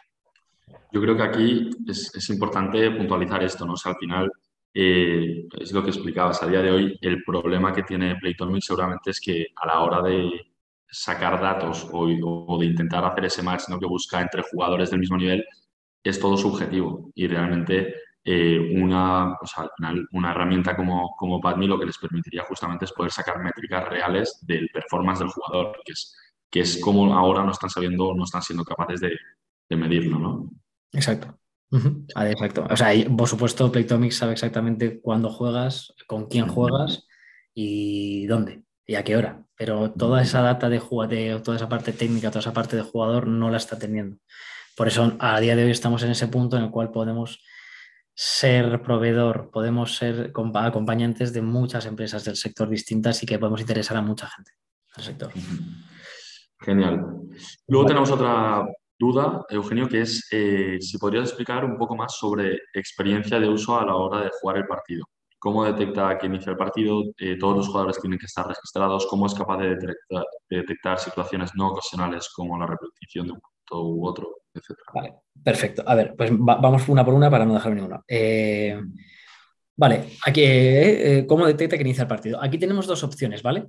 Yo creo que aquí es, importante puntualizar esto, ¿no? O sea, al final eh, es lo que explicabas a día de hoy, el problema que tiene Playtomic seguramente es que a la hora de sacar datos o, de intentar hacer ese match ¿no? que busca entre jugadores del mismo nivel, es todo subjetivo y realmente eh, una, una herramienta como, como PadMe lo que les permitiría justamente es poder sacar métricas reales del performance del jugador, que es, que es como ahora no están sabiendo, no están siendo capaces de, de medirlo, ¿no? Exacto. Ah, exacto. O sea, por supuesto, Playtomics sabe exactamente cuándo juegas, con quién juegas y dónde y a qué hora. Pero toda esa data de jugador, toda esa parte técnica, toda esa parte de jugador no la está teniendo. Por eso a día de hoy estamos en ese punto en el cual podemos ser proveedor, podemos ser acompañantes de muchas empresas del sector distintas y que podemos interesar a mucha gente del sector. Genial. Luego tenemos otra duda, Eugenio, que es eh, si podrías explicar un poco más sobre experiencia de uso a la hora de jugar el partido. ¿Cómo detecta que inicia el partido? Eh, todos los jugadores tienen que estar registrados. ¿Cómo es capaz de detectar, situaciones no ocasionales como la repetición de un punto u otro, etcétera? Vale, perfecto. A ver, pues vamos una por una para no dejar ninguna. Eh, vale, aquí, ¿cómo detecta que inicia el partido? Aquí tenemos dos opciones, ¿vale?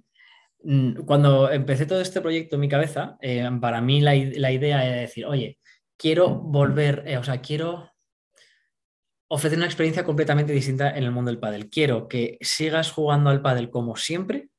Mm, cuando empecé todo este proyecto en mi cabeza, eh, para mí la, idea era decir, oye, quiero volver, eh, o sea, quiero ofrecer una experiencia completamente distinta en el mundo del pádel. Quiero que sigas jugando al pádel como siempre,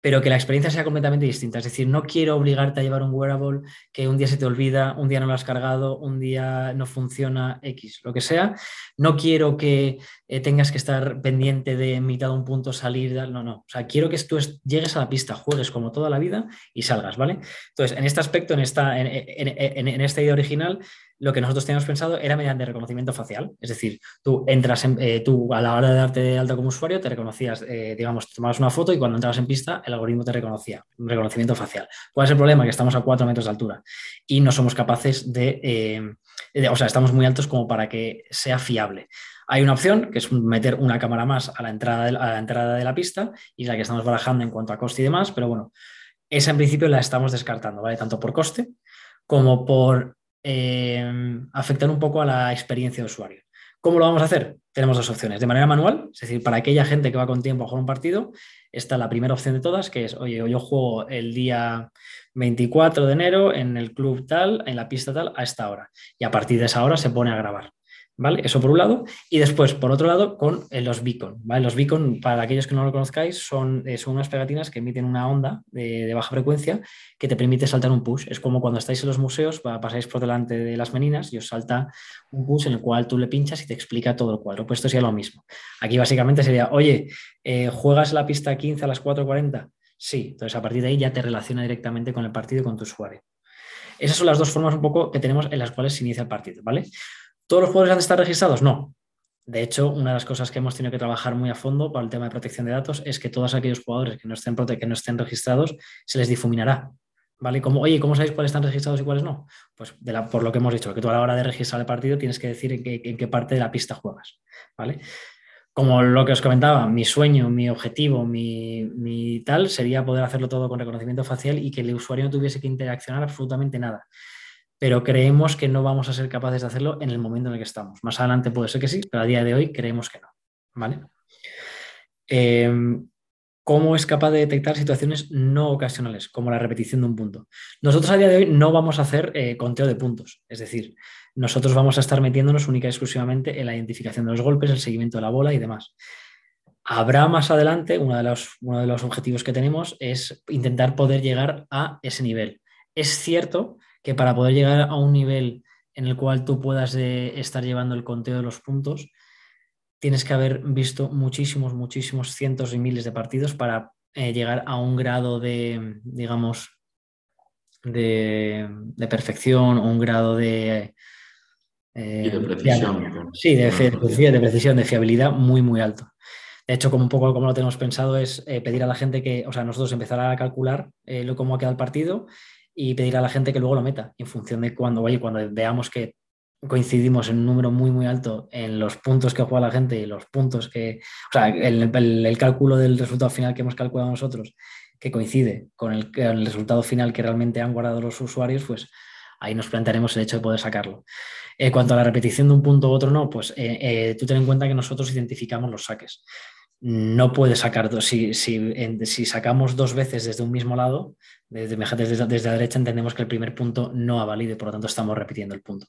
pero que la experiencia sea completamente distinta. Es decir, no quiero obligarte a llevar un wearable que un día se te olvida, un día no lo has cargado, un día no funciona X, lo que sea. No quiero que eh, tengas que estar pendiente de mitad de un punto salir, no, no. O sea, quiero que tú llegues a la pista, juegues como toda la vida y salgas, ¿vale? Entonces, en este aspecto, en esta, en esta idea original, lo que nosotros teníamos pensado era mediante reconocimiento facial. Es decir, tú entras en, eh, tú a la hora de darte de alta como usuario, te reconocías, eh, digamos, tomabas una foto y cuando entrabas en pista, el algoritmo te reconocía, un reconocimiento facial. ¿Cuál es el problema? Que estamos a cuatro metros de altura y no somos capaces de, eh, o sea, estamos muy altos como para que sea fiable. Hay una opción que es meter una cámara más a la entrada de, a la, entrada de la pista y la que estamos barajando en cuanto a coste y demás, pero bueno, esa en principio la estamos descartando, ¿vale? Tanto por coste como por eh, afectar un poco a la experiencia de usuario. ¿Cómo lo vamos a hacer? Tenemos dos opciones. De manera manual, es decir, para aquella gente que va con tiempo a jugar un partido, está la primera opción de todas, que es, oye, yo juego el día 24 de enero en el club tal, en la pista tal, a esta hora. Y a partir de esa hora se pone a grabar. ¿Vale? Eso por un lado. Y después, por otro lado, con eh, los beacon. ¿vale? Los beacon, para aquellos que no lo conozcáis, son, eh, son unas pegatinas que emiten una onda de, baja frecuencia que te permite saltar un push. Es como cuando estáis en los museos, pasáis por delante de las meninas y os salta un push en el cual tú le pinchas y te explica todo el cuadro. Pues esto sería lo mismo. Aquí básicamente sería, oye, eh, ¿juegas la pista 15 a las 4.40? Sí, entonces a partir de ahí ya te relaciona directamente con el partido y con tu usuario. Esas son las dos formas un poco que tenemos en las cuales se inicia el partido, ¿vale? ¿Todos los jugadores han de estar registrados? No. De hecho, una de las cosas que hemos tenido que trabajar muy a fondo para el tema de protección de datos es que todos aquellos jugadores que no estén, que no estén registrados se les difuminará. ¿Vale? Como, oye, ¿cómo sabéis cuáles están registrados y cuáles no? Pues por lo que hemos dicho, que tú a la hora de registrar el partido tienes que decir en qué, parte de la pista juegas. ¿Vale? Como lo que os comentaba, mi sueño, mi objetivo, mi, mi, tal sería poder hacerlo todo con reconocimiento facial y que el usuario no tuviese que interaccionar absolutamente nada pero creemos que no vamos a ser capaces de hacerlo en el momento en el que estamos. Más adelante puede ser que sí, pero a día de hoy creemos que no. ¿Vale? Em, ¿Cómo es capaz de detectar situaciones no ocasionales, como la repetición de un punto? Nosotros a día de hoy no vamos a hacer eh, conteo de puntos, es decir, nosotros vamos a estar metiéndonos única y exclusivamente en la identificación de los golpes, el seguimiento de la bola y demás. Habrá más adelante, uno de los, uno de los objetivos que tenemos es intentar poder llegar a ese nivel. Es cierto que para poder llegar a un nivel en el cual tú puedas eh, estar llevando el conteo de los puntos, tienes que haber visto muchísimos, muchísimos cientos y miles de partidos para eh, llegar a un grado de, digamos, de, perfección o un grado de... Eh, de precisión. sí, de, de, precisión, de fiabilidad muy, muy alto. De hecho, como un poco como lo tenemos pensado, es pedir a la gente que, o sea, nosotros empezar a calcular lo, cómo ha quedado el partido y pedir a la gente que luego lo meta en función de cuando, oye, cuando veamos que coincidimos en un número muy, muy alto en los puntos que juega la gente y los puntos que, o sea, el, cálculo del resultado final que hemos calculado nosotros, que coincide con el, resultado final que realmente han guardado los usuarios, pues ahí nos plantearemos el hecho de poder sacarlo. En cuanto a la repetición de un punto u otro no, pues eh, tú ten en cuenta que nosotros identificamos los saques no puede sacar dos. Si, si, sacamos dos veces desde un mismo lado, desde, desde, desde, la derecha, entendemos que el primer punto no ha valido y por lo tanto estamos repitiendo el punto.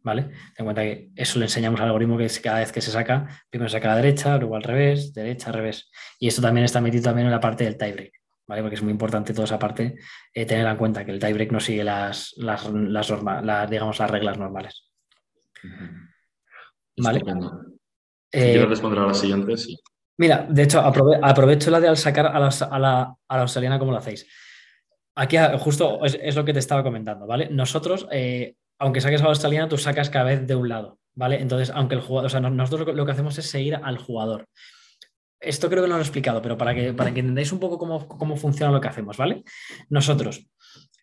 ¿Vale? Ten en cuenta que eso le enseñamos al algoritmo que cada vez que se saca, primero saca a la derecha, luego al revés, derecha, al revés. Y esto también está metido también en la parte del tiebreak. ¿Vale? Porque es muy importante toda esa parte eh, tener en cuenta que el tiebreak no sigue las, las, las, digamos, las reglas normales. ¿Vale? Si eh, quieres responder a la siguiente, sí. Mira, de hecho, aprovecho la de al sacar a la, a la, australiana como lo hacéis. Aquí ah, justo es, lo que te estaba comentando, ¿vale? Nosotros, eh, aunque saques a la australiana, tú sacas cada vez de un lado, ¿vale? Entonces, aunque el jugador, o sea, nosotros lo que hacemos es seguir al jugador. Esto creo que no lo he explicado, pero para que, para entendáis un poco cómo, funciona lo que hacemos, ¿vale? Nosotros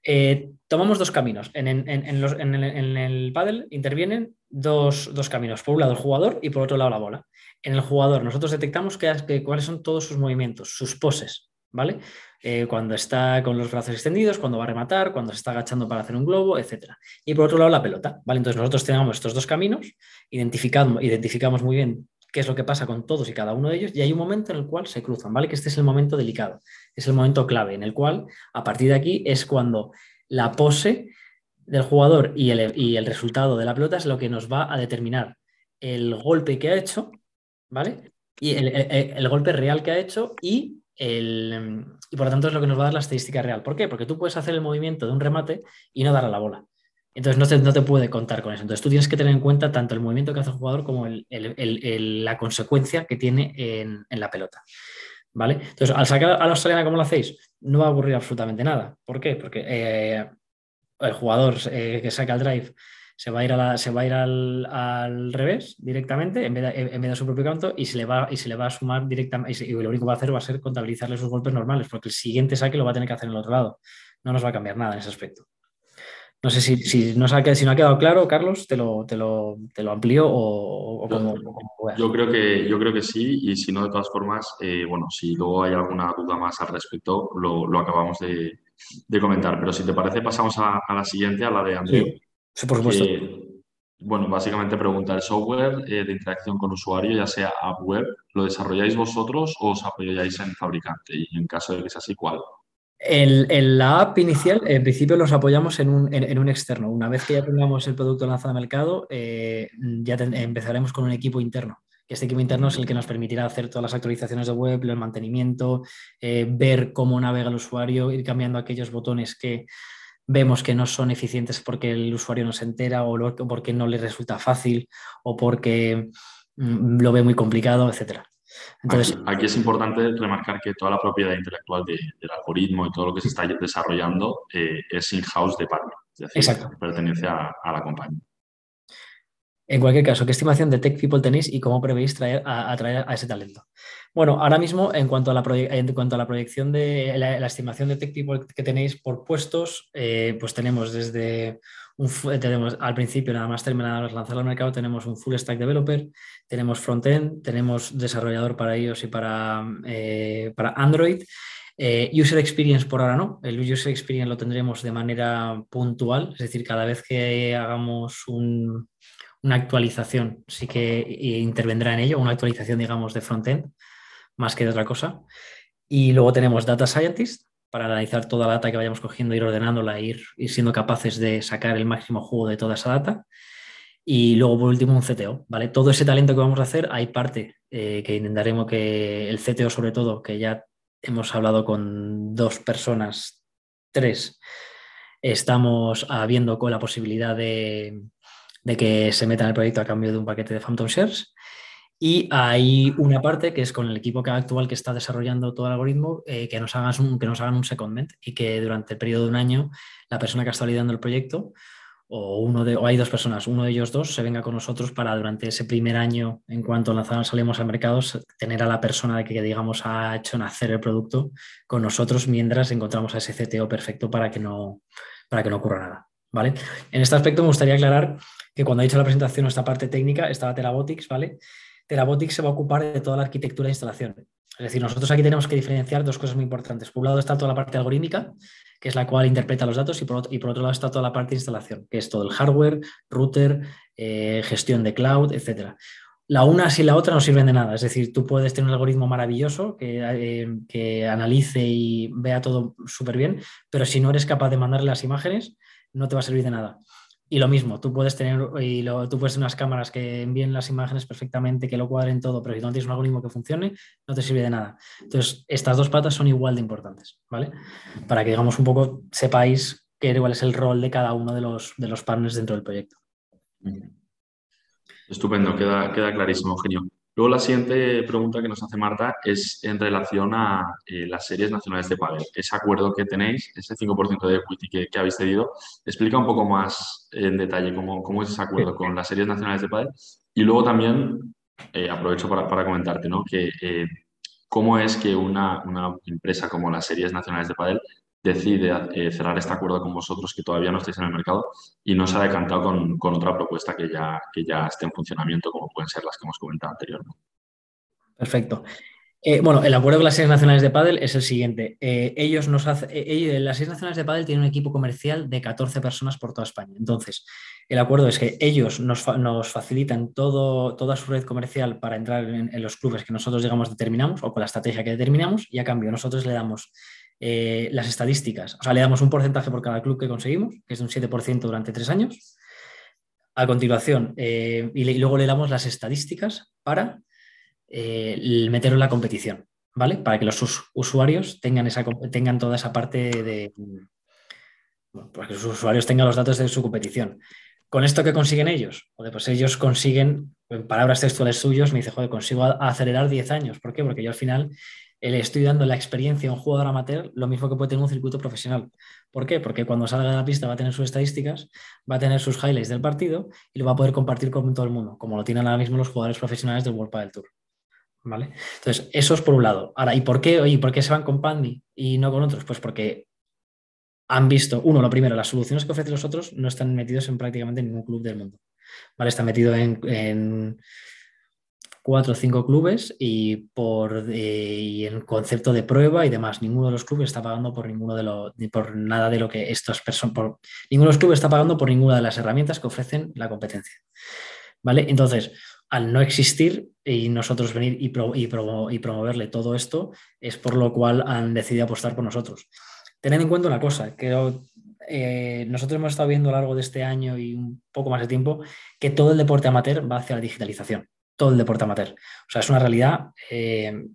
eh, tomamos dos caminos. En, el paddle intervienen dos, dos, caminos. Por un lado el jugador y por otro lado la bola en el jugador nosotros detectamos cuáles son todos sus movimientos, sus poses, ¿vale? Eh, cuando está con los brazos extendidos, cuando va a rematar, cuando se está agachando para hacer un globo, etc. Y por otro lado la pelota, ¿vale? Entonces nosotros tenemos estos dos caminos, identificamos, identificamos muy bien qué es lo que pasa con todos y cada uno de ellos, y hay un momento en el cual se cruzan, ¿vale? Que este es el momento delicado, es el momento clave, en el cual, a partir de aquí, es cuando la pose del jugador y el, y el resultado de la pelota es lo que nos va a determinar el golpe que ha hecho ¿vale? Y el, golpe real que ha hecho y, el, y por lo tanto es lo que nos va a dar la estadística real. ¿Por qué? Porque tú puedes hacer el movimiento de un remate y no dar a la bola. Entonces no te, no te, puede contar con eso. Entonces tú tienes que tener en cuenta tanto el movimiento que hace el jugador como la consecuencia que tiene en, la pelota. ¿Vale? Entonces, al sacar a la australiana como lo hacéis, no va a ocurrir absolutamente nada. ¿Por qué? Porque eh, el jugador eh, que saca el drive se va a ir, a se va a ir al, revés directamente en vez, de, en vez, de, su propio canto y se le va, y se le va a sumar directamente. Y lo único que va a hacer va a ser contabilizarle sus golpes normales, porque el siguiente saque lo va a tener que hacer en el otro lado. No nos va a cambiar nada en ese aspecto. No sé si, si, no, ha, si no ha quedado claro, Carlos, te lo, te lo, te lo amplío o, como, yo, creo que, yo creo que sí, y si no, de todas formas, eh, bueno, si luego hay alguna duda más al respecto, lo, lo acabamos de, de, comentar. Pero si te parece, pasamos a, a la siguiente, a la de Andreu. Sí, por supuesto. bueno, básicamente pregunta el software eh, de interacción con usuario, ya sea app web, ¿lo desarrolláis vosotros o os apoyáis en fabricante? Y en caso de que sea así, ¿cuál? En, la app inicial, en principio los apoyamos en un, externo. Una vez que ya tengamos el producto lanzado al mercado, eh, ya empezaremos con un equipo interno. Este equipo interno es el que nos permitirá hacer todas las actualizaciones de web, el mantenimiento, eh, ver cómo navega el usuario, ir cambiando aquellos botones que vemos que no son eficientes porque el usuario no se entera o porque no le resulta fácil o porque mm, lo ve muy complicado, etc. Entonces, aquí, es importante remarcar que toda la propiedad intelectual del algoritmo y todo lo que se está desarrollando eh, es in-house de partner, es decir, pertenece a la compañía. En cualquier caso, ¿qué estimación de Tech People tenéis y cómo prevéis traer a, atraer a ese talento? Bueno, ahora mismo, en cuanto a la, en cuanto a la proyección de la, estimación de Tech People que tenéis por puestos, eh, pues tenemos desde un, tenemos al principio, nada más terminar de lanzar al mercado, tenemos un full stack developer, tenemos frontend, tenemos desarrollador para iOS y para, eh, para Android. Eh, user experience por ahora no, el user experience lo tendremos de manera puntual, es decir, cada vez que hagamos un, una actualización, sí que intervendrá en ello, una actualización, digamos, de frontend, más que de otra cosa. Y luego tenemos Data Scientist, para analizar toda la data que vayamos cogiendo, ir ordenándola, ir, ir siendo capaces de sacar el máximo jugo de toda esa data. Y luego, por último, un CTO, ¿vale? Todo ese talento que vamos a hacer, hay parte eh, que intentaremos que el CTO, sobre todo, que ya hemos hablado con dos personas, tres, estamos viendo con la posibilidad de, de que se meta en el proyecto a cambio de un paquete de Phantom Shares. Y hay una parte que es con el equipo actual que está desarrollando todo el algoritmo, eh, que, nos hagan un, que nos hagan un secondment y que durante el periodo de un año la persona que está liderando el proyecto o, uno de, o hay dos personas, uno de ellos dos, se venga con nosotros para durante ese primer año, en cuanto lanzamos, salimos al mercado, tener a la persona que, digamos, ha hecho nacer el producto con nosotros mientras encontramos a ese CTO perfecto para que no, para que no ocurra nada. ¿vale? En este aspecto me gustaría aclarar que cuando he hecho la presentación esta parte técnica estaba Terabotics, ¿vale? Terabotics se va a ocupar de toda la arquitectura de instalación. Es decir, nosotros aquí tenemos que diferenciar dos cosas muy importantes. Por un lado está toda la parte algorítmica, que es la cual interpreta los datos, y por, otro, lado está toda la parte de instalación, que es todo el hardware, router, eh, gestión de cloud, etc. La una sin la otra no sirven de nada. Es decir, tú puedes tener un algoritmo maravilloso que, eh, que analice y vea todo súper bien, pero si no eres capaz de mandarle las imágenes, no te va a servir de nada. Y lo mismo, tú puedes tener y tú puedes tener unas cámaras que envíen las imágenes perfectamente, que lo cuadren todo, pero si no tienes un algoritmo que funcione, no te sirve de nada. Entonces, estas dos patas son igual de importantes, ¿vale? Para que, digamos, un poco sepáis qué, cuál es el rol de cada uno de los, de los partners dentro del proyecto. Estupendo, queda, queda clarísimo, Eugenio. Luego la siguiente pregunta que nos hace Marta es en relación a eh, las series nacionales de pádel. Ese acuerdo que tenéis, ese 5% de equity que, habéis cedido, explica un poco más en detalle cómo, es ese acuerdo con las series nacionales de pádel. Y luego también, eh, aprovecho para, para, comentarte, ¿no? Que eh, cómo es que una, una, empresa como las series nacionales de pádel decide eh, cerrar este acuerdo con vosotros que todavía no estáis en el mercado y no se ha decantado con, con, otra propuesta que ya, que ya esté en funcionamiento, como pueden ser las que hemos comentado anteriormente. Perfecto. Eh, bueno, el acuerdo con las series nacionales de pádel es el siguiente. Eh, ellos nos hace, ellos, las series nacionales de pádel tienen un equipo comercial de 14 personas por toda España. Entonces, el acuerdo es que ellos nos, nos facilitan toda su red comercial para entrar en, en, los clubes que nosotros, digamos, determinamos o con la estrategia que determinamos y a cambio nosotros le damos eh, las estadísticas. O sea, le damos un porcentaje por cada club que conseguimos, que es de un 7% durante tres años. A continuación, eh, y, luego le damos las estadísticas para eh, meterlo en la competición, ¿vale? Para que los usuarios tengan, esa, tengan toda esa parte de... para que los usuarios tengan los datos de su competición. ¿Con esto qué consiguen ellos? pues ellos consiguen, en palabras textuales suyos, me dice, joder, consigo acelerar 10 años. ¿Por qué? Porque yo al final le estoy dando la experiencia a un jugador amateur lo mismo que puede tener un circuito profesional. ¿Por qué? Porque cuando salga de la pista va a tener sus estadísticas, va a tener sus highlights del partido y lo va a poder compartir con todo el mundo, como lo tienen ahora mismo los jugadores profesionales del World Padel Tour. ¿Vale? Entonces, eso es por un lado. Ahora, ¿y por qué, oye, por qué se van con Pandy y no con otros? Pues porque han visto, uno, lo primero, las soluciones que ofrecen los otros no están metidos en prácticamente ningún club del mundo. ¿Vale? Está metido en cuatro o cinco clubes y por eh, en concepto de prueba y demás. Ninguno de los clubes está pagando por ninguno de lo, por nada de lo que estas personas, ninguno de los clubes está pagando por ninguna de las herramientas que ofrecen la competencia. ¿Vale? Entonces, al no existir y nosotros venir y, y, promoverle todo esto, es por lo cual han decidido apostar por nosotros. Tened en cuenta una cosa, que eh, nosotros hemos estado viendo a lo largo de este año y un poco más de tiempo que todo el deporte amateur va hacia la digitalización todo el deporte amateur. O sea, es una realidad eh,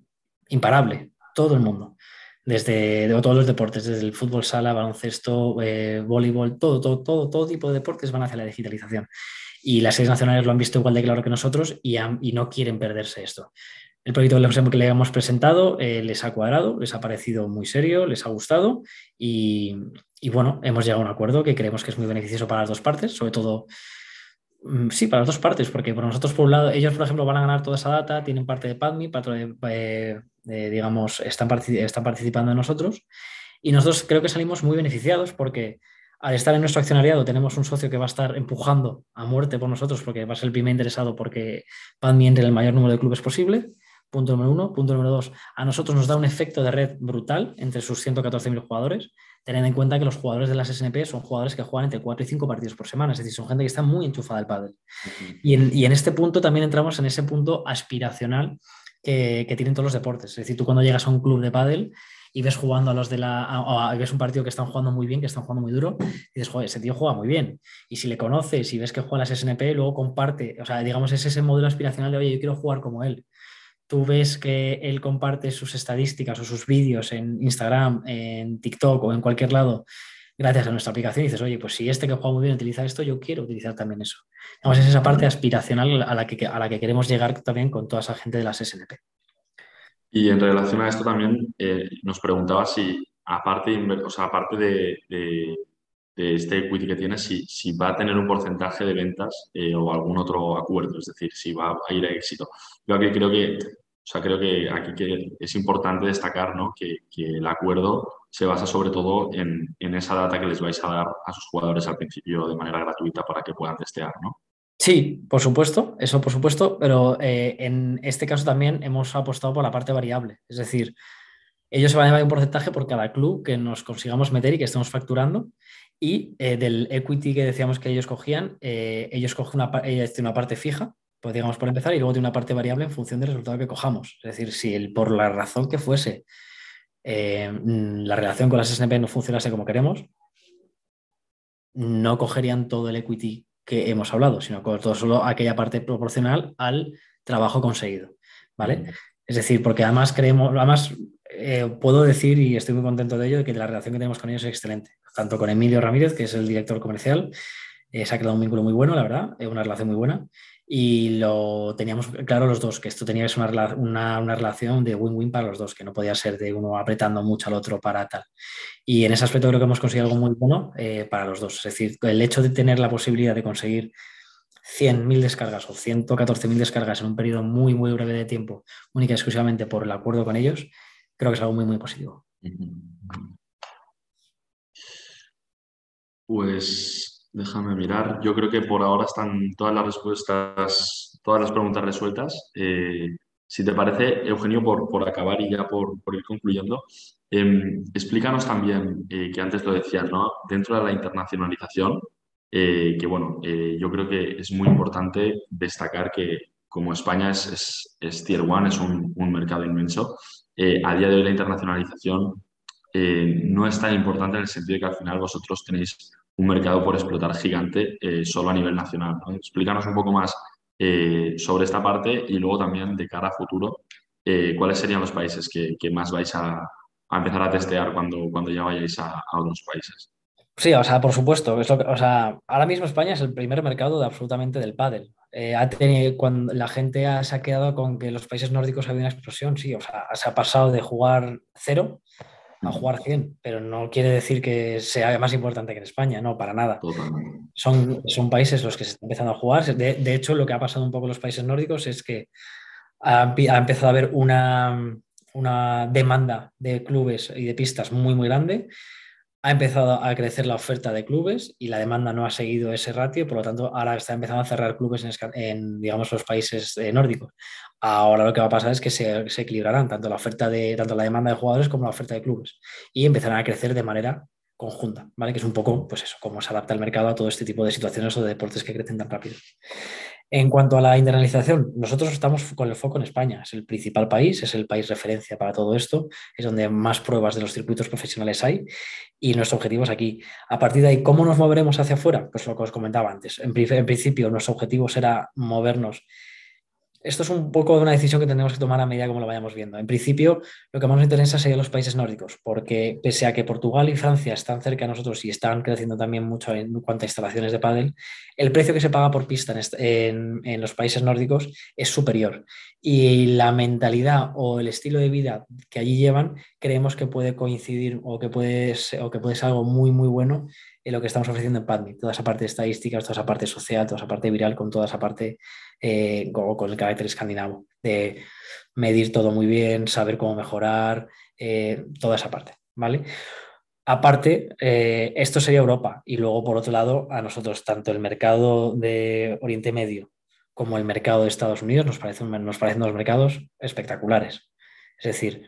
imparable, todo el mundo. Desde todos los deportes, desde el fútbol sala, baloncesto, eh, voleibol, todo, todo, todo, todo tipo de deportes van hacia la digitalización. Y las seis nacionales lo han visto igual de claro que nosotros y, no quieren perderse esto. El proyecto que le hemos presentado eh, les ha cuadrado, les ha parecido muy serio, les ha gustado y, y, bueno, hemos llegado a un acuerdo que creemos que es muy beneficioso para las dos partes, sobre todo sí, para las dos partes, porque por nosotros, por un lado, ellos, por ejemplo, van a ganar toda esa data, tienen parte de PadMe, parte de, eh, digamos, están, participando en nosotros. Y nosotros creo que salimos muy beneficiados porque al estar en nuestro accionariado tenemos un socio que va a estar empujando a muerte por nosotros porque va a ser el primer interesado porque PadMe entre el mayor número de clubes posible. Punto número uno. Punto número dos, a nosotros nos da un efecto de red brutal entre sus 114.000 jugadores Teniendo en cuenta que los jugadores de las SNP son jugadores que juegan entre 4 y 5 partidos por semana, es decir, son gente que está muy enchufada al pádel. y, en, este punto también entramos en ese punto aspiracional que, tienen todos los deportes. Es decir, tú cuando llegas a un club de pádel y ves jugando a los de la. ves un partido que están jugando muy bien, que están jugando muy duro, y dices, joder, ese tío juega muy bien. Y si le conoces y ves que juega las SNP, luego comparte, o sea, digamos, es ese modelo aspiracional de, oye, yo quiero jugar como él tú ves que él comparte sus estadísticas o sus vídeos en Instagram, en TikTok o en cualquier lado, gracias a nuestra aplicación, y dices, oye, pues si este que juega muy bien utiliza esto, yo quiero utilizar también eso. Vamos, es esa parte aspiracional a la que, a la que queremos llegar también con toda esa gente de las SNP. Y en relación a esto también eh, nos preguntaba si, aparte, o sea, aparte de, este equity que tiene, si, si, va a tener un porcentaje de ventas eh, o algún otro acuerdo, es decir, si va a ir a éxito. Yo aquí creo que o sea, creo que aquí que es importante destacar ¿no? que, el acuerdo se basa sobre todo en, esa data que les vais a dar a sus jugadores al principio de manera gratuita para que puedan testear. ¿no? Sí, por supuesto, eso por supuesto, pero eh, en este caso también hemos apostado por la parte variable. Es decir, ellos se van a llevar un porcentaje por cada club que nos consigamos meter y que estemos facturando. Y eh, del equity que decíamos que ellos cogían, eh, ellos cogen una, una parte fija, pues digamos por empezar, y luego tiene una parte variable en función del resultado que cojamos. Es decir, si el, por la razón que fuese la relación con las SNP no funcionase como queremos, no cogerían todo el equity que hemos hablado, sino todo solo aquella parte proporcional al trabajo conseguido. ¿Vale? Es decir, porque además creemos, además eh, puedo decir, y estoy muy contento de ello, que la relación que tenemos con ellos es excelente. Tanto con Emilio Ramírez, que es el director comercial, eh, se ha creado un vínculo muy bueno, la verdad, es una relación muy buena. Y lo teníamos claro los dos, que esto tenía que ser una, una, relación de win-win para los dos, que no podía ser de uno apretando mucho al otro para tal. Y en ese aspecto creo que hemos conseguido algo muy bueno eh, para los dos. Es decir, el hecho de tener la posibilidad de conseguir 100.000 descargas o 114.000 descargas en un periodo muy, muy breve de tiempo, única y exclusivamente por el acuerdo con ellos, creo que es algo muy, muy positivo. Pues Déjame mirar. Yo creo que por ahora están todas las respuestas, todas las preguntas resueltas. Eh, si te parece, Eugenio, por, por acabar y ya por, ir concluyendo, em, explícanos también, eh, que antes lo decías, ¿no? Dentro de la internacionalización, eh, que bueno, yo creo que es muy importante destacar que como España es, es, Tier One, es un, un mercado inmenso, a día de hoy la internacionalización no es tan importante en el sentido de que al final vosotros tenéis un mercado por explotar gigante eh, solo a nivel nacional. Explícanos un poco más eh, sobre esta parte y luego también de cara a futuro, eh, cuáles serían los países que, más vais a, empezar a testear cuando, ya vayáis a, otros países. Sí, o sea, por supuesto. o sea, ahora mismo España es el primer mercado de absolutamente del pádel. ha la gente se ha quedado con que los países nórdicos había una explosión, sí, o sea, se ha pasado de jugar cero a jugar 100, pero no quiere decir que sea más importante que en España, no, para nada. Son, son países los que se están empezando a jugar. De, hecho, lo que ha pasado un poco en los países nórdicos es que ha, empezado a haber una, una demanda de clubes y de pistas muy, muy grande ha empezado a crecer la oferta de clubes y la demanda no ha seguido ese ratio, por lo tanto ahora está empezando a cerrar clubes en, digamos, los países eh, nórdicos. Ahora lo que va a pasar es que se, equilibrarán tanto la oferta de tanto la demanda de jugadores como la oferta de clubes y empezarán a crecer de manera conjunta, ¿vale? Que es un poco, pues eso, cómo se adapta el mercado a todo este tipo de situaciones o de deportes que crecen tan rápido. En cuanto a la internalización, nosotros estamos con el foco en España. Es el principal país, es el país referencia para todo esto, es donde más pruebas de los circuitos profesionales hay y nuestro objetivo es aquí. A partir de ahí, ¿cómo nos moveremos hacia afuera? Pues lo que os comentaba antes. En, en principio, nuestro objetivo será movernos esto es un poco una decisión que tendremos que tomar a medida como lo vayamos viendo. En principio, lo que más nos interesa serían los países nórdicos, porque pese a que Portugal y Francia están cerca de nosotros y están creciendo también mucho en cuanto a instalaciones de pádel, el precio que se paga por pista en, en, los países nórdicos es superior. Y la mentalidad o el estilo de vida que allí llevan, creemos que puede coincidir o que puede ser, o que puede ser algo muy, muy bueno en lo que estamos ofreciendo en PadMe, toda esa parte de estadísticas, toda esa parte social, toda esa parte viral, con toda esa parte eh, con, el carácter escandinavo, de medir todo muy bien, saber cómo mejorar, eh, toda esa parte, ¿vale? Aparte, eh, esto sería Europa y luego, por otro lado, a nosotros, tanto el mercado de Oriente Medio como el mercado de Estados Unidos nos parecen, nos parecen dos mercados espectaculares. Es decir,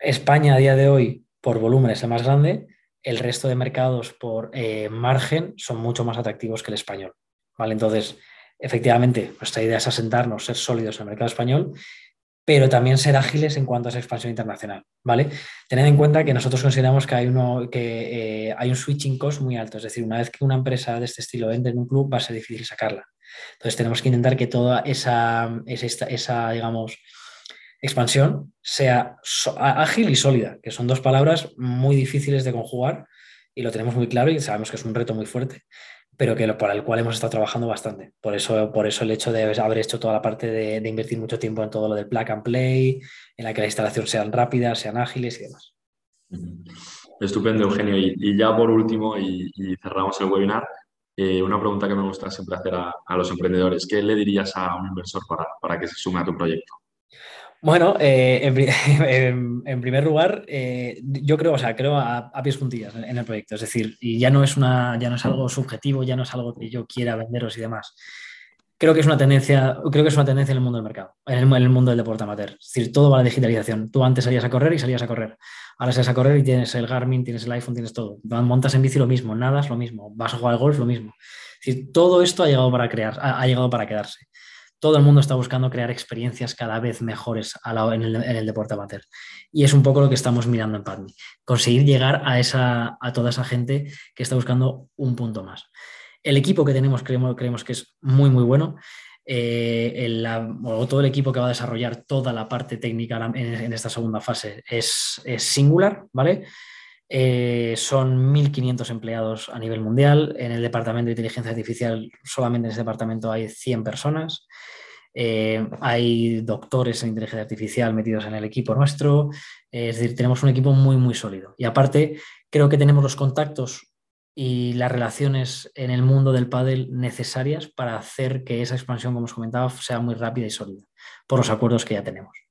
España a día de hoy, por volumen, es el más grande, el resto de mercados por margen son mucho más atractivos que el español. ¿vale? Entonces, efectivamente, nuestra idea es asentarnos, ser sólidos en el mercado español, pero también ser ágiles en cuanto a esa expansión internacional. ¿vale? Tened en cuenta que nosotros consideramos que hay, uno, que, eh, hay un switching cost muy alto, es decir, una vez que una empresa de este estilo entre en un club va a ser difícil sacarla. Entonces tenemos que intentar que toda esa, esa, esa digamos, expansión sea ágil y sólida, que son dos palabras muy difíciles de conjugar y lo tenemos muy claro y sabemos que es un reto muy fuerte, pero que para el cual hemos estado trabajando bastante. Por eso, por eso el hecho de haber hecho toda la parte de, invertir mucho tiempo en todo lo del plug and play, en la que la instalación sean rápidas, sean ágiles y demás. Estupendo, Eugenio. Y, ya por último, y, cerramos el webinar, eh, una pregunta que me gusta siempre hacer a, los emprendedores. ¿Qué le dirías a un inversor para, para que se sume a tu proyecto? Bueno, eh, (laughs) en, primer lugar, eh, yo creo, o sea, creo a, pies juntillas en el proyecto. Es decir, y ya no es una, ya no es algo subjetivo, ya no es algo que yo quiera venderos y demás. Creo que es una tendencia, creo que es una tendencia en el mundo del mercado, en el, mundo del deporte amateur. Es decir, todo va a la digitalización. Tú antes salías a correr y salías a correr. Ahora sales a correr y tienes el Garmin, tienes el iPhone, tienes todo. Montas en bici lo mismo, nada es lo mismo. Vas a jugar al golf lo mismo. Es decir, todo esto ha llegado para crear, ha llegado para quedarse todo el mundo está buscando crear experiencias cada vez mejores en, el, deporte amateur. Y es un poco lo que estamos mirando en Padme. Conseguir llegar a, toda esa gente que está buscando un punto más. El equipo que tenemos creemos, creemos que es muy, muy bueno. Eh, todo el equipo que va a desarrollar toda la parte técnica en, esta segunda fase es, singular, ¿vale? Eh, son 1.500 empleados a nivel mundial. En el departamento de inteligencia artificial, solamente en ese departamento hay 100 personas. Eh, hay doctores en inteligencia artificial metidos en el equipo nuestro. Eh, es decir, tenemos un equipo muy, muy sólido. Y aparte, creo que tenemos los contactos y las relaciones en el mundo del pádel necesarias para hacer que esa expansión, como os comentaba, sea muy rápida y sólida, por los acuerdos que ya tenemos.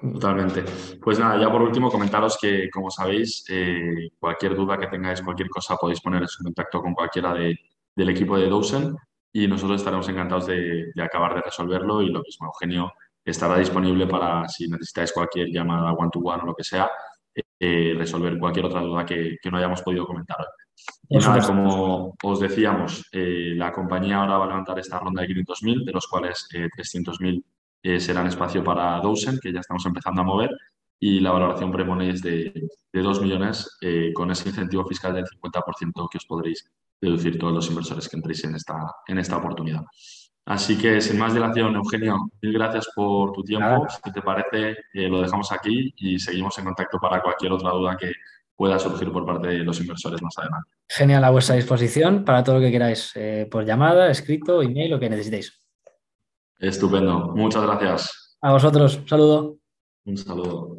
Totalmente. Pues nada, ya por último comentaros que, como sabéis, eh, cualquier duda que tengáis, cualquier cosa, podéis poneros en contacto con cualquiera del equipo de Dosen y nosotros estaremos encantados de, acabar de resolverlo y lo mismo, Eugenio estará disponible para si necesitáis cualquier llamada one-to-one o lo que sea, eh, resolver cualquier otra duda que, no hayamos podido comentar Y nada, como os decíamos, eh, la compañía ahora va a levantar esta ronda de 500.000, de los cuales 300.000 eh, serán espacio para Dosen, que ya estamos empezando a mover, y la valoración premone es de, de 2 millones eh, con ese incentivo fiscal del 50% que os podréis deducir todos los inversores que entréis en esta, en esta oportunidad. Así que sin más dilación, Eugenio, mil gracias por tu tiempo. Si te parece, eh, lo dejamos aquí y seguimos en contacto para cualquier otra duda que pueda surgir por parte de los inversores más adelante. Genial, a vuestra disposición para todo lo que queráis, por llamada, escrito, email, lo que necesitéis. Estupendo. Muchas gracias. A vosotros. Un saludo. Un saludo.